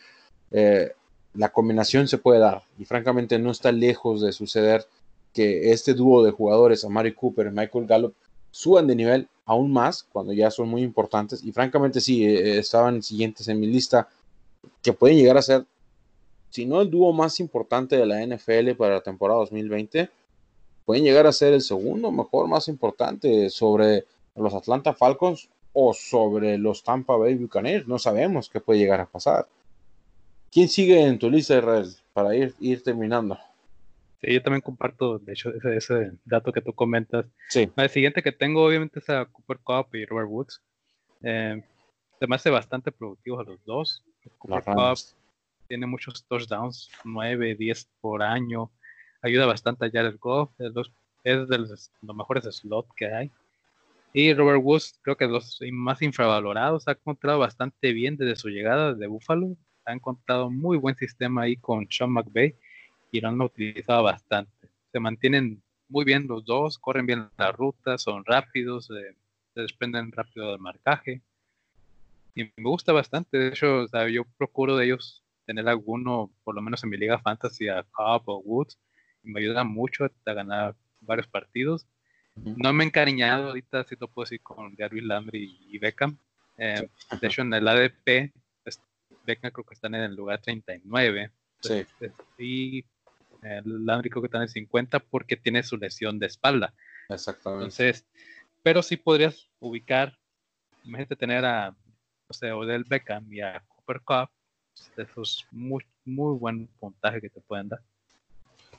eh, la combinación se puede dar, y francamente no está lejos de suceder que este dúo de jugadores, Amari Cooper y Michael Gallup, suban de nivel aún más cuando ya son muy importantes. Y francamente, sí, eh, estaban siguientes en mi lista que pueden llegar a ser, si no el dúo más importante de la NFL para la temporada 2020, pueden llegar a ser el segundo mejor más importante sobre los Atlanta Falcons o sobre los Tampa Bay Buccaneers. No sabemos qué puede llegar a pasar. ¿Quién sigue en tu lista, Israel, para ir, ir terminando? Sí, yo también comparto, de hecho, ese, ese dato que tú comentas. Sí, El siguiente que tengo, obviamente, es a Cooper Cup y Robert Woods. Eh, se me hace bastante productivos a los dos. Cooper Rams. tiene muchos touchdowns, 9, 10 por año. Ayuda bastante a Jared Goff. Es, los- es de los, los mejores slot que hay. Y Robert Woods, creo que los más infravalorados. Ha encontrado bastante bien desde su llegada de Buffalo. Ha encontrado muy buen sistema ahí con Sean McVay y lo han utilizado bastante. Se mantienen muy bien los dos, corren bien las rutas, son rápidos, eh, se desprenden rápido del marcaje. Y me gusta bastante. De hecho, yo procuro de ellos tener alguno, por lo menos en mi liga fantasy, a Cobb o Woods, y me ayuda mucho a ganar varios partidos. No me he encariñado ahorita, si lo puedo decir, con Jarvis Landry y Beckham. Eh, de hecho, en el ADP, Beckham creo que están en el lugar 39. Sí. Y eh, Landry creo que está en el 50 porque tiene su lesión de espalda. Exactamente. Entonces, pero sí podrías ubicar, imagínate tener a, no sé, Odell Beckham y a Cooper Cup, eso es muy, muy buen puntaje que te pueden dar.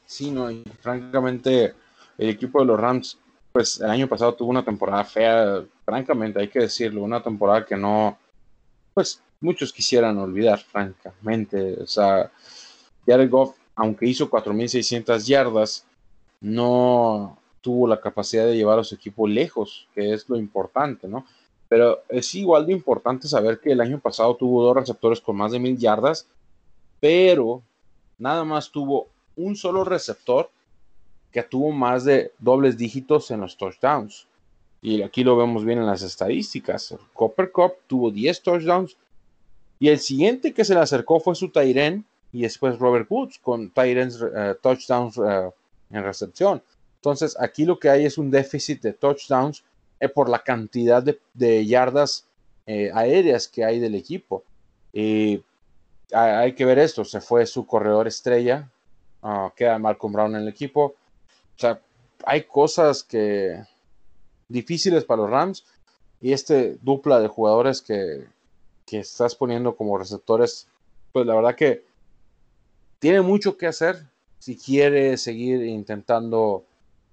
Sí, no, y francamente, el equipo de los Rams, pues el año pasado tuvo una temporada fea, francamente, hay que decirlo, una temporada que no, pues muchos quisieran olvidar, francamente. O sea, Jared Goff, aunque hizo 4.600 yardas, no tuvo la capacidad de llevar a su equipo lejos, que es lo importante, ¿no? Pero es igual de importante saber que el año pasado tuvo dos receptores con más de mil yardas, pero nada más tuvo un solo receptor que tuvo más de dobles dígitos en los touchdowns. Y aquí lo vemos bien en las estadísticas. Copper Cup tuvo 10 touchdowns. Y el siguiente que se le acercó fue su Tyren y después Robert Woods con Tyrens eh, touchdowns eh, en recepción. Entonces aquí lo que hay es un déficit de touchdowns eh, por la cantidad de, yardas aéreas que hay del equipo. Y hay, que ver esto, se fue su corredor estrella, uh, queda Malcolm Brown en el equipo. O sea, hay cosas que difíciles para los Rams y este dupla de jugadores que, que estás poniendo como receptores, pues la verdad que tiene mucho que hacer si quiere seguir intentando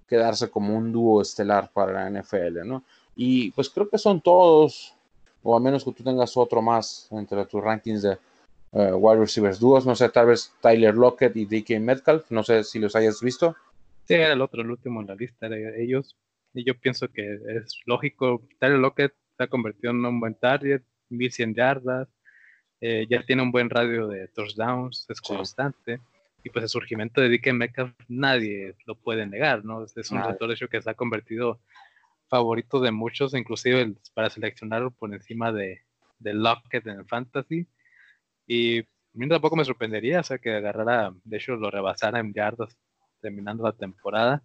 quedarse como un dúo estelar para la NFL, ¿no? Y pues creo que son todos, o a menos que tú tengas otro más entre tus rankings de eh, wide receivers dúos, no sé, tal vez Tyler Lockett y DK Metcalf, no sé si los hayas visto. Sí, era el otro, el último en la lista de ellos. Y yo pienso que es lógico. Tyler Lockett se ha convertido en un buen target, 1100 yardas, eh, ya tiene un buen radio de touchdowns, es constante. Y pues el surgimiento de DK Metcalf nadie lo puede negar, ¿no? Es un receptor hecho que se ha convertido favorito de muchos, inclusive para seleccionarlo por encima de, de Lockett en el fantasy. Y a mí tampoco me sorprendería, o sea, que agarrara, de hecho, lo rebasara en yardas terminando la temporada.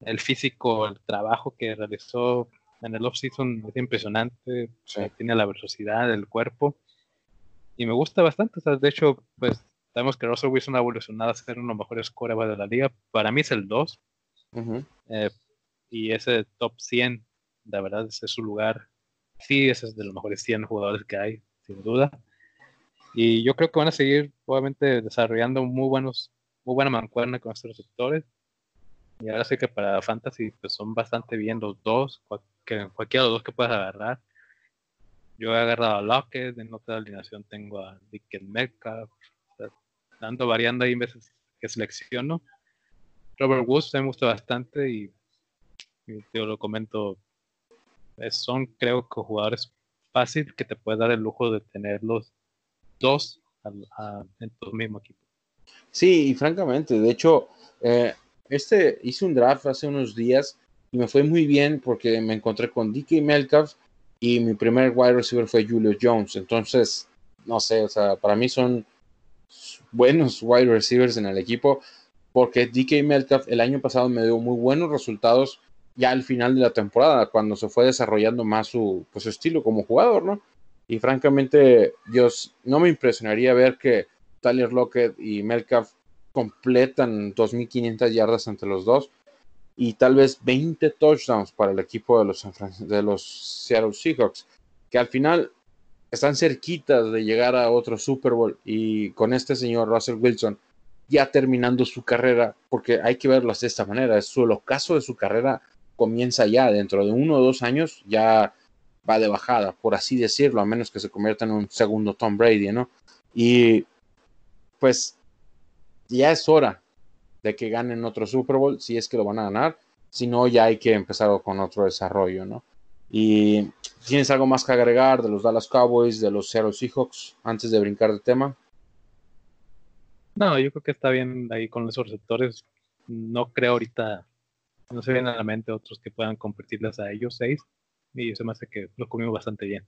El físico, el trabajo que realizó en el off-season es impresionante, tiene la velocidad del cuerpo y me gusta bastante. de hecho, pues sabemos que Russell Wilson ha evolucionado a ser uno de los mejores corebacks de la liga. Para mí es el 2. Eh, y ese top 100, la verdad, ese es su lugar. Sí, ese es de los mejores 100 jugadores que hay, sin duda. Y yo creo que van a seguir, obviamente, desarrollando muy buenos, muy buena mancuerna con estos receptores. Y ahora sí que para Fantasy pues son bastante bien los dos, cualquiera de los dos que puedas agarrar. Yo he agarrado a Lockett, en otra alineación tengo a Dickens Metcalf, dando variando ahí veces que selecciono. Robert Woods me gusta bastante y, yo lo comento, son creo que jugadores fáciles que te puedes dar el lujo de tener los dos en tu mismo equipo. Sí, y francamente, de hecho, eh, este hice un draft hace unos días y me fue muy bien porque me encontré con DK Metcalf y mi primer wide receiver fue Julio Jones. Entonces, no sé, o sea, para mí son buenos wide receivers en el equipo porque DK Metcalf el año pasado me dio muy buenos resultados ya al final de la temporada, cuando se fue desarrollando más su, pues, su estilo como jugador, ¿no? Y francamente, yo no me impresionaría ver que Tyler Lockett y Metcalf completan 2.500 yardas entre los dos y tal vez 20 touchdowns para el equipo de los, Seattle Seahawks, que al final están cerquitas de llegar a otro Super Bowl y con este señor Russell Wilson ya terminando su carrera, porque hay que verlo de esta manera, es su, el ocaso de su carrera comienza ya, dentro de uno o dos años ya va de bajada, por así decirlo, a menos que se convierta en un segundo Tom Brady, ¿no? Y pues ya es hora de que ganen otro Super Bowl, si es que lo van a ganar, si no, ya hay que empezar con otro desarrollo, ¿no? Y tienes algo más que agregar de los Dallas Cowboys, de los Seattle Seahawks, antes de brincar de tema. No, yo creo que está bien ahí con esos receptores. No creo ahorita, no se vienen a la mente otros que puedan competirles a ellos seis. Y se me hace que lo comimos bastante bien.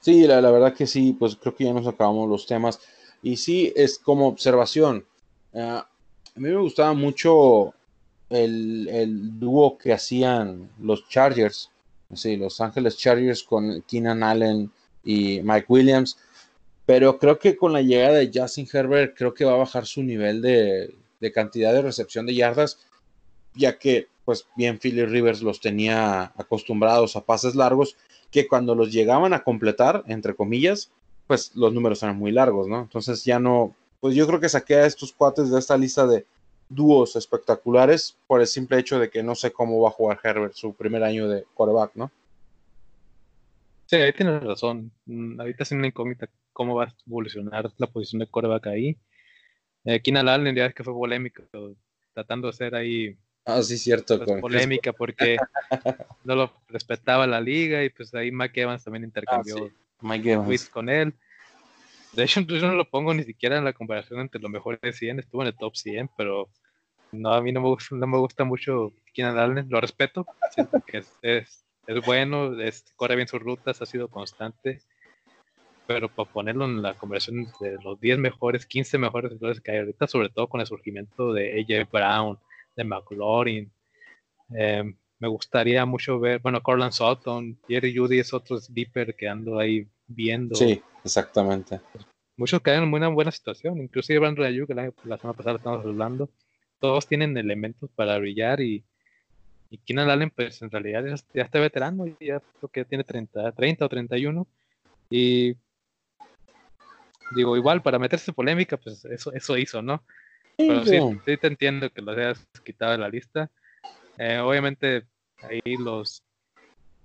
Sí, la, la verdad que sí, pues creo que ya nos acabamos los temas. Y sí, es como observación. Uh, a mí me gustaba mucho el, dúo que hacían los Chargers, sí, Los Ángeles Chargers con Keenan Allen y Mike Williams. Pero creo que con la llegada de Justin Herbert, creo que va a bajar su nivel de, cantidad de recepción de yardas, ya que, pues bien, Philly Rivers los tenía acostumbrados a pases largos, que cuando los llegaban a completar, entre comillas, pues los números eran muy largos, ¿no? Entonces ya no, pues yo creo que saqué a estos cuates de esta lista de dúos espectaculares por el simple hecho de que no sé cómo va a jugar Herbert su primer año de quarterback, ¿no? Sí, ahí tienes razón. Mm, ahorita es una incógnita cómo va a evolucionar la posición de quarterback ahí. Eh, Keenan Allen ya es que fue polémico, tratando de ser ahí Ah, sí, cierto. Pues, polémica porque no lo respetaba la liga y pues ahí Mike Evans también intercambió ah, con él. De hecho, yo no lo pongo ni siquiera en la comparación entre los mejores 100, estuvo en el top 100, pero no, a mí no me, gusta, no me gusta mucho Keenan Allen, lo respeto, que es, es, es bueno, es, corre bien sus rutas, ha sido constante, pero para ponerlo en la conversación de los 10 mejores, 15 mejores jugadores que hay ahorita, sobre todo con el surgimiento de AJ Brown, de McLaurin, eh, me gustaría mucho ver, bueno, Corland Sutton, Jerry Judy es otro sleeper que ando ahí viendo. Sí, exactamente. Muchos caen en una buena situación, inclusive Van Rayu, que la, semana pasada estamos hablando, todos tienen elementos para brillar y, y Keenan Allen, pues en realidad ya, está veterano, ya creo que tiene 30, 30 o 31 y digo, igual para meterse polémica, pues eso, eso hizo, ¿no? Pero sí, sí te entiendo que lo hayas quitado de la lista. Eh, obviamente ahí los,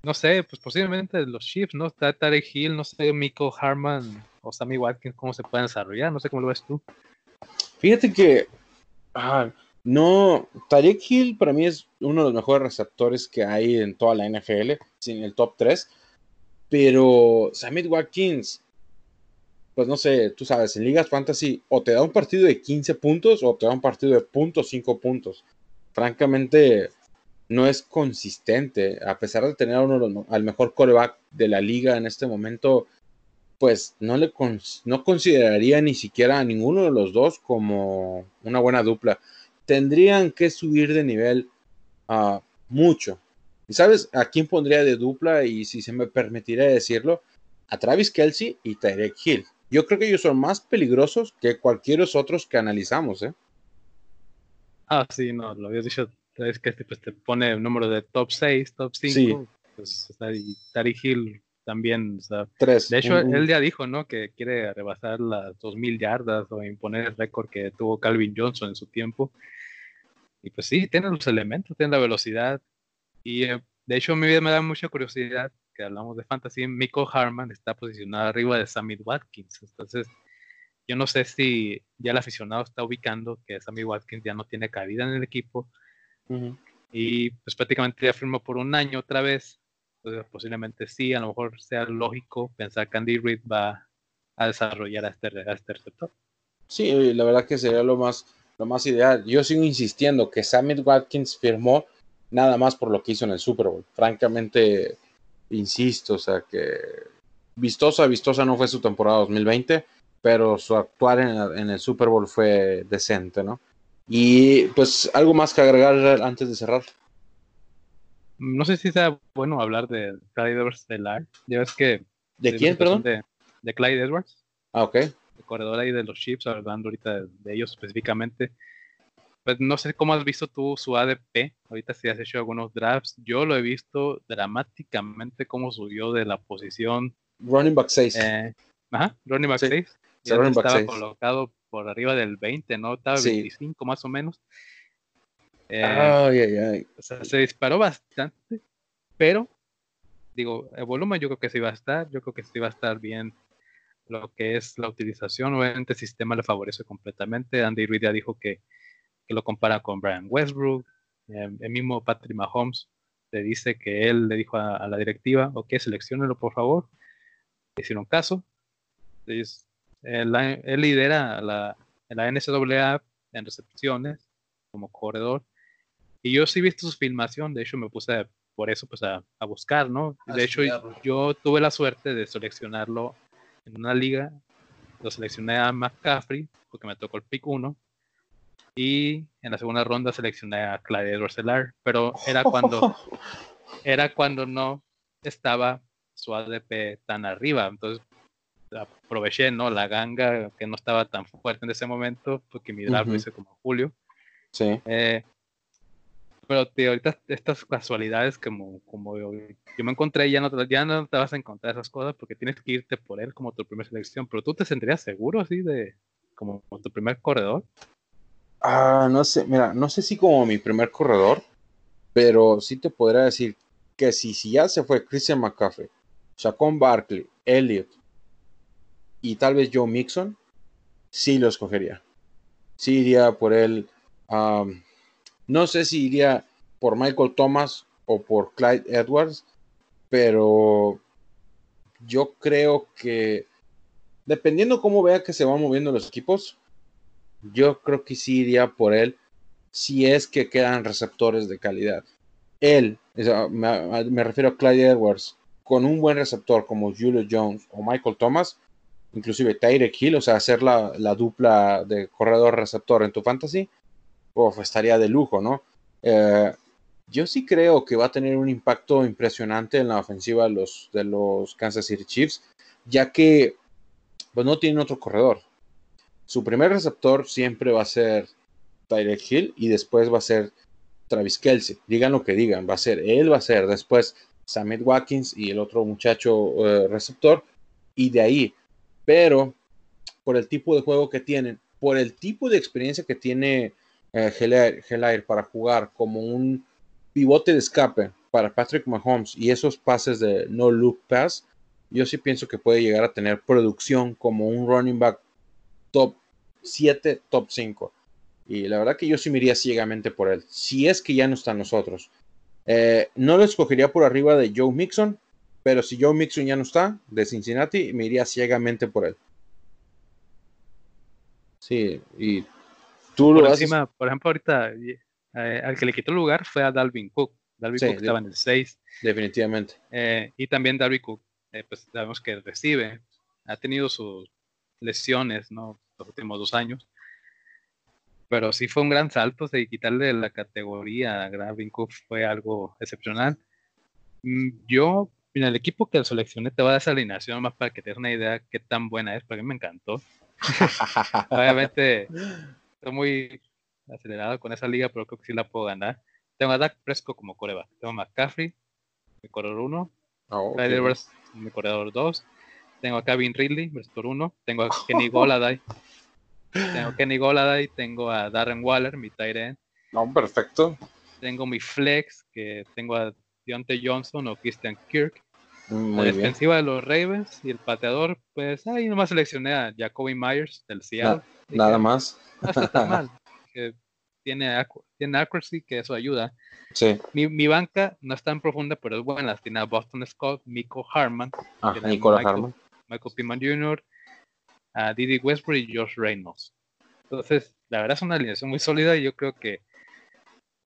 no sé, pues posiblemente los Chiefs, ¿no? Tarek Hill, no sé, Miko Harman o Sammy Watkins, cómo se pueden desarrollar, no sé cómo lo ves tú. Fíjate que, ah, no, Tarek Hill para mí es uno de los mejores receptores que hay en toda la NFL, en el top 3, pero Sammy Watkins, pues no sé, tú sabes, en ligas fantasy o te da un partido de 15 puntos o te da un partido de .5 puntos. Francamente, no es consistente, a pesar de tener al mejor coreback de la liga en este momento, pues no le no consideraría ni siquiera a ninguno de los dos como una buena dupla. Tendrían que subir de nivel uh, mucho. ¿Y sabes a quién pondría de dupla? Y si se me permitiría decirlo, a Travis Kelsey y Tyreek Hill. Yo creo que ellos son más peligrosos que cualquiera otros que analizamos, ¿eh? Ah, sí, no, lo habías dicho es que pues, te pone un número de top 6, top 5. Pues, y Tari Hill también. O sea, De hecho, él ya dijo, ¿no? Que quiere rebasar las 2000 yardas o imponer el récord que tuvo Calvin Johnson en su tiempo. Y pues sí, tiene los elementos, tiene la velocidad. Y eh, de hecho, a mí me da mucha curiosidad que hablamos de fantasy. Miko Harman está posicionado arriba de Sammy Watkins. Entonces, yo no sé si ya el aficionado está ubicando que Sammy Watkins ya no tiene cabida en el equipo y pues prácticamente ya firmó por un año otra vez. Entonces posiblemente sí, a lo mejor sea lógico pensar que Andy Reid va a desarrollar a este, este receptor. Sí, la verdad que sería lo más, lo más ideal. Yo sigo insistiendo que Sammy Watkins firmó nada más por lo que hizo en el Super Bowl. Francamente, insisto, o sea que vistosa, vistosa no fue su temporada 2020, pero su actuar en, en el Super Bowl fue decente, ¿no? Y pues algo más que agregar antes de cerrar. No sé si sea bueno hablar de Clyde Edwards de Ya ves que. ¿De quién, perdón? De, de, Clyde Edwards. Ah, ok. El corredor ahí de los Chiefs, hablando ahorita de, ellos específicamente. Pues no sé cómo has visto tú su ADP. Ahorita si has hecho algunos drafts. Yo lo he visto dramáticamente cómo subió de la posición. Running back 6. Eh, ajá, running back 6. Estaba colocado por arriba del 20, ¿no? Estaba 25 más o menos. Eh, o sea, se disparó bastante, pero digo, el volumen yo creo que sí va a estar, yo creo que sí va a estar bien lo que es la utilización, obviamente el sistema le favorece completamente, Andy Reid ya dijo que, que lo compara con Brian Westbrook, eh, el mismo Patrick Mahomes le dice que él le dijo a, la directiva, ok, seleccionenlo por favor, hicieron caso, entonces él, lidera la, la NCAA en recepciones como corredor. Y yo sí he visto su filmación, de hecho me puse por eso pues a, buscar, ¿no? De hecho yo tuve la suerte de seleccionarlo en una liga, lo seleccioné a McCaffrey porque me tocó el pick 1 y en la segunda ronda seleccioné a Clyde edwards pero era cuando era cuando no estaba su ADP tan arriba, entonces aproveché, ¿no? La ganga que no estaba tan fuerte en ese momento, porque mi draft lo hice como julio. Sí. Eh, pero tío, ahorita estas casualidades como, como yo, me encontré, ya no, ya no te vas a encontrar esas cosas porque tienes que irte por él como tu primera selección, pero tú te sentirías seguro así de como, tu primer corredor. Ah, no sé, mira, no sé si como mi primer corredor, pero sí te podría decir que si, si ya se fue Christian McCaffrey, Chacon Barkley, Elliot, y tal vez Joe Mixon, sí lo escogería. Sí iría por él. no sé si iría por Michael Thomas o por Clyde Edwards, pero yo creo que dependiendo cómo vea que se van moviendo los equipos, yo creo que sí iría por él. si es que quedan receptores de calidad. Él, me, me refiero a Clyde Edwards, con un buen receptor como Julio Jones o Michael Thomas, inclusive Tyreek Hill, o sea, hacer la, dupla de corredor-receptor en tu fantasy, estaría de lujo, ¿no? Eh, yo sí creo que va a tener un impacto impresionante en la ofensiva de los, de los Kansas City Chiefs, ya que pues, no tienen otro corredor. Su primer receptor siempre va a ser Tyreek Hill y después va a ser Travis Kelsey. Digan lo que digan, va a ser él, va a ser después Samit Watkins y el otro muchacho eh, receptor. Y de ahí pero por el tipo de juego que tienen, por el tipo de experiencia que tiene eh, para jugar como un pivote de escape para Patrick Mahomes y esos pases de no look pass, yo sí pienso que puede llegar a tener producción como un running back top 7, top 5. Y la verdad que yo sí me iría ciegamente por él. Si es que ya no están nosotros. Eh, no lo escogería por arriba de Joe Mixon, pero si Joe Mixon ya no está, de Cincinnati, me iría ciegamente por él. Sí, y tú por lo encima, Por ejemplo, ahorita eh, al que le quitó el lugar fue a Dalvin Cook. Dalvin Cook estaba en el 6. Definitivamente. Eh, y también Dalvin Cook, eh, pues sabemos que recibe, ha tenido sus lesiones, ¿no? Los últimos dos años. Pero sí fue un gran salto, de quitarle la categoría a Dalvin Cook fue algo excepcional. Mm, yo Mira, el equipo que seleccioné te va a dar esa alineación más para que te des una idea qué tan buena es, porque a mí me encantó. Obviamente, estoy muy acelerado con esa liga, pero creo que sí la puedo ganar. Tengo a Dak Presco como coreba. Tengo a McCaffrey, mi corredor 1. Oh, mi corredor 2. Tengo a Kevin Ridley, receptor 1. Tengo a Kenny Goladay. tengo a Kenny Goladay. Tengo a Darren Waller, mi tight end. No, perfecto. Tengo mi flex, que tengo a Deontay Johnson o Christian Kirk la defensiva de los Ravens y el pateador, pues ahí nomás seleccioné a Jacoby Myers del Seattle. nada más. No está tan mal. tiene, tiene accuracy, que eso ayuda. Sí. Mi, banca no es tan profunda, pero es buena. Tiene a Boston Scott, Miko Harman, ah, Michael, Harman. Michael Pittman Jr., a Didi Westbrook y Josh Reynolds. Entonces, la verdad es una alineación muy sólida y yo creo que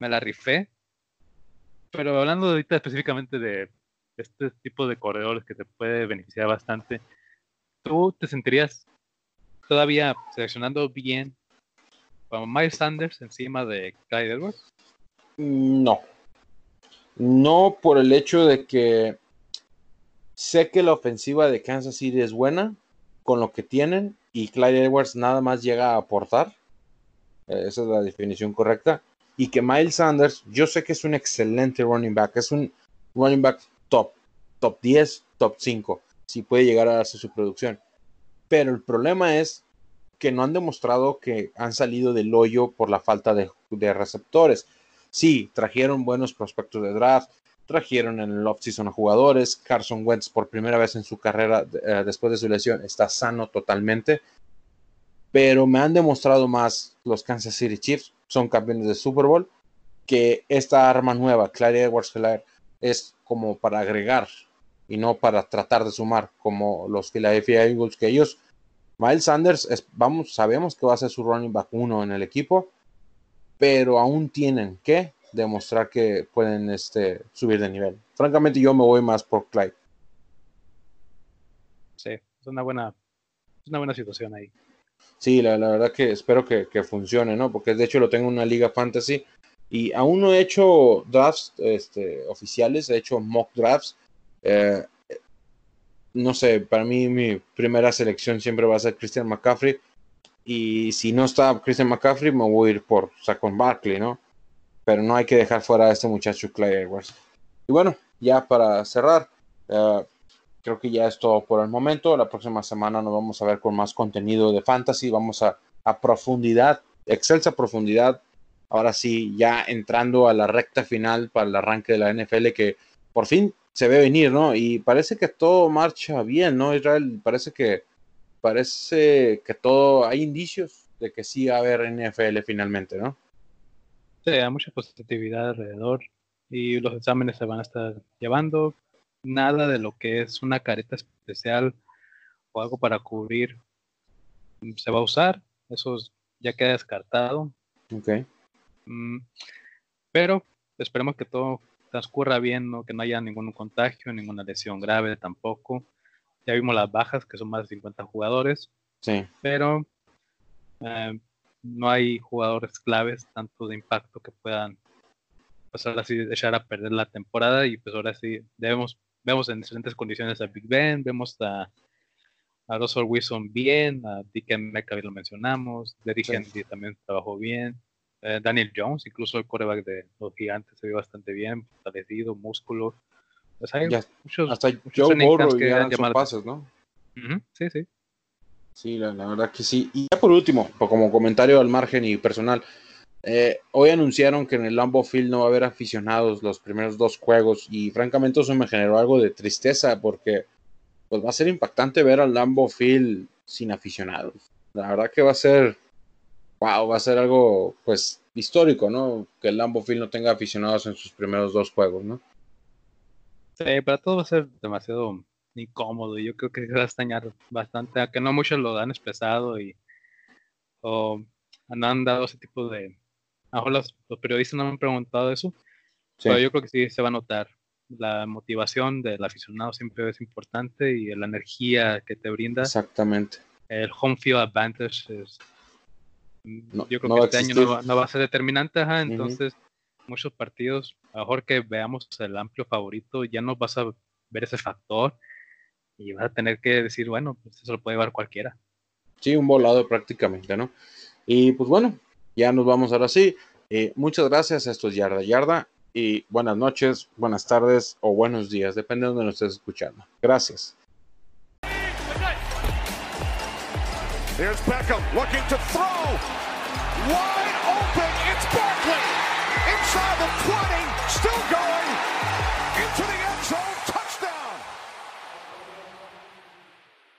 me la rifé. Pero hablando ahorita específicamente de este tipo de corredores que te puede beneficiar bastante, ¿tú te sentirías todavía seleccionando bien como Miles Sanders encima de Clyde Edwards? No. No por el hecho de que sé que la ofensiva de Kansas City es buena con lo que tienen y Clyde Edwards nada más llega a aportar. Eh, esa es la definición correcta. Y que Miles Sanders, yo sé que es un excelente running back, es un running back top, top 10, top 5, si puede llegar a darse su producción. Pero el problema es que no han demostrado que han salido del hoyo por la falta de, receptores. Sí, trajeron buenos prospectos de draft, trajeron en el offseason a jugadores. Carson Wentz, por primera vez en su carrera eh, después de su lesión, está sano totalmente. Pero me han demostrado más los Kansas City Chiefs, son campeones de Super Bowl, que esta arma nueva, Clyde Edwards es como para agregar y no para tratar de sumar como los Philadelphia Eagles que ellos Miles Sanders es, vamos sabemos que va a ser su running back uno en el equipo pero aún tienen que demostrar que pueden este, subir de nivel. Francamente yo me voy más por Clyde. Sí es una buena una buena situación ahí. Sí la, verdad que espero que, que, funcione no porque de hecho lo tengo en una liga fantasy y aún no he hecho drafts este, oficiales, he hecho mock drafts. Eh, no sé, para mí mi primera selección siempre va a ser Christian McCaffrey. Y si no está Christian McCaffrey, me voy a ir por Saquon Barkley, ¿no? Pero no hay que dejar fuera a este muchacho Clay Edwards. Y bueno, ya para cerrar, eh, creo que ya es todo por el momento. La próxima semana nos vamos a ver con más contenido de fantasy. Vamos a, a profundidad, excelsa profundidad, ahora sí, ya entrando a la recta final para el arranque de la NFL que por fin se ve venir, ¿no? Y parece que todo marcha bien, ¿no? Israel, parece que parece que todo hay indicios de que sí va a haber NFL finalmente, ¿no? Sí, hay mucha positividad alrededor y los exámenes se van a estar llevando. Nada de lo que es una careta especial o algo para cubrir se va a usar. Eso ya queda descartado. Okay pero esperemos que todo transcurra bien, ¿no? que no haya ningún contagio, ninguna lesión grave tampoco. Ya vimos las bajas, que son más de 50 jugadores. Sí. Pero eh, no hay jugadores claves, tanto de impacto que puedan pues ahora sí echar a perder la temporada y pues ahora sí debemos, vemos en excelentes condiciones a Big Ben, vemos a, a Russell Wilson bien, a Dick Metcalf lo mencionamos, Derrick Henry también trabajó bien, eh, Daniel Jones, incluso el coreback de los gigantes se vio bastante bien, fortalecido, músculo. Hay muchos, hasta Joe Burrow que han llamado pasos, ¿no? sí, sí. Sí, la, verdad que sí. Y ya por último, como comentario al margen y personal, eh, hoy anunciaron que en el Lambeau Field no va a haber aficionados los primeros dos juegos y francamente eso me generó algo de tristeza porque pues va a ser impactante ver al Lambeau Field sin aficionados. La verdad que va a ser wow, va a ser algo pues histórico, ¿no? Que el Lambo Field no tenga aficionados en sus primeros dos juegos, ¿no? Sí, para todo va a ser demasiado incómodo y yo creo que se va a extrañar bastante, aunque no muchos lo han expresado y o han dado ese tipo de... A los, los periodistas no me han preguntado eso, pero yo creo que sí se va a notar. La motivación del aficionado siempre es importante y la energía que te brinda. Exactamente. El home field advantage es yo creo que este año no va, a ser determinante, entonces muchos partidos, a lo mejor que veamos el amplio favorito, ya no vas a ver ese factor y vas a tener que decir, bueno, pues eso lo puede llevar cualquiera. Sí, un volado prácticamente, ¿no? Y pues bueno, ya nos vamos ahora sí. Eh, muchas gracias, esto es Yarda Yarda y buenas noches, buenas tardes o buenos días, depende de donde nos estés escuchando. Gracias. Here's Beckham looking to throw. Wide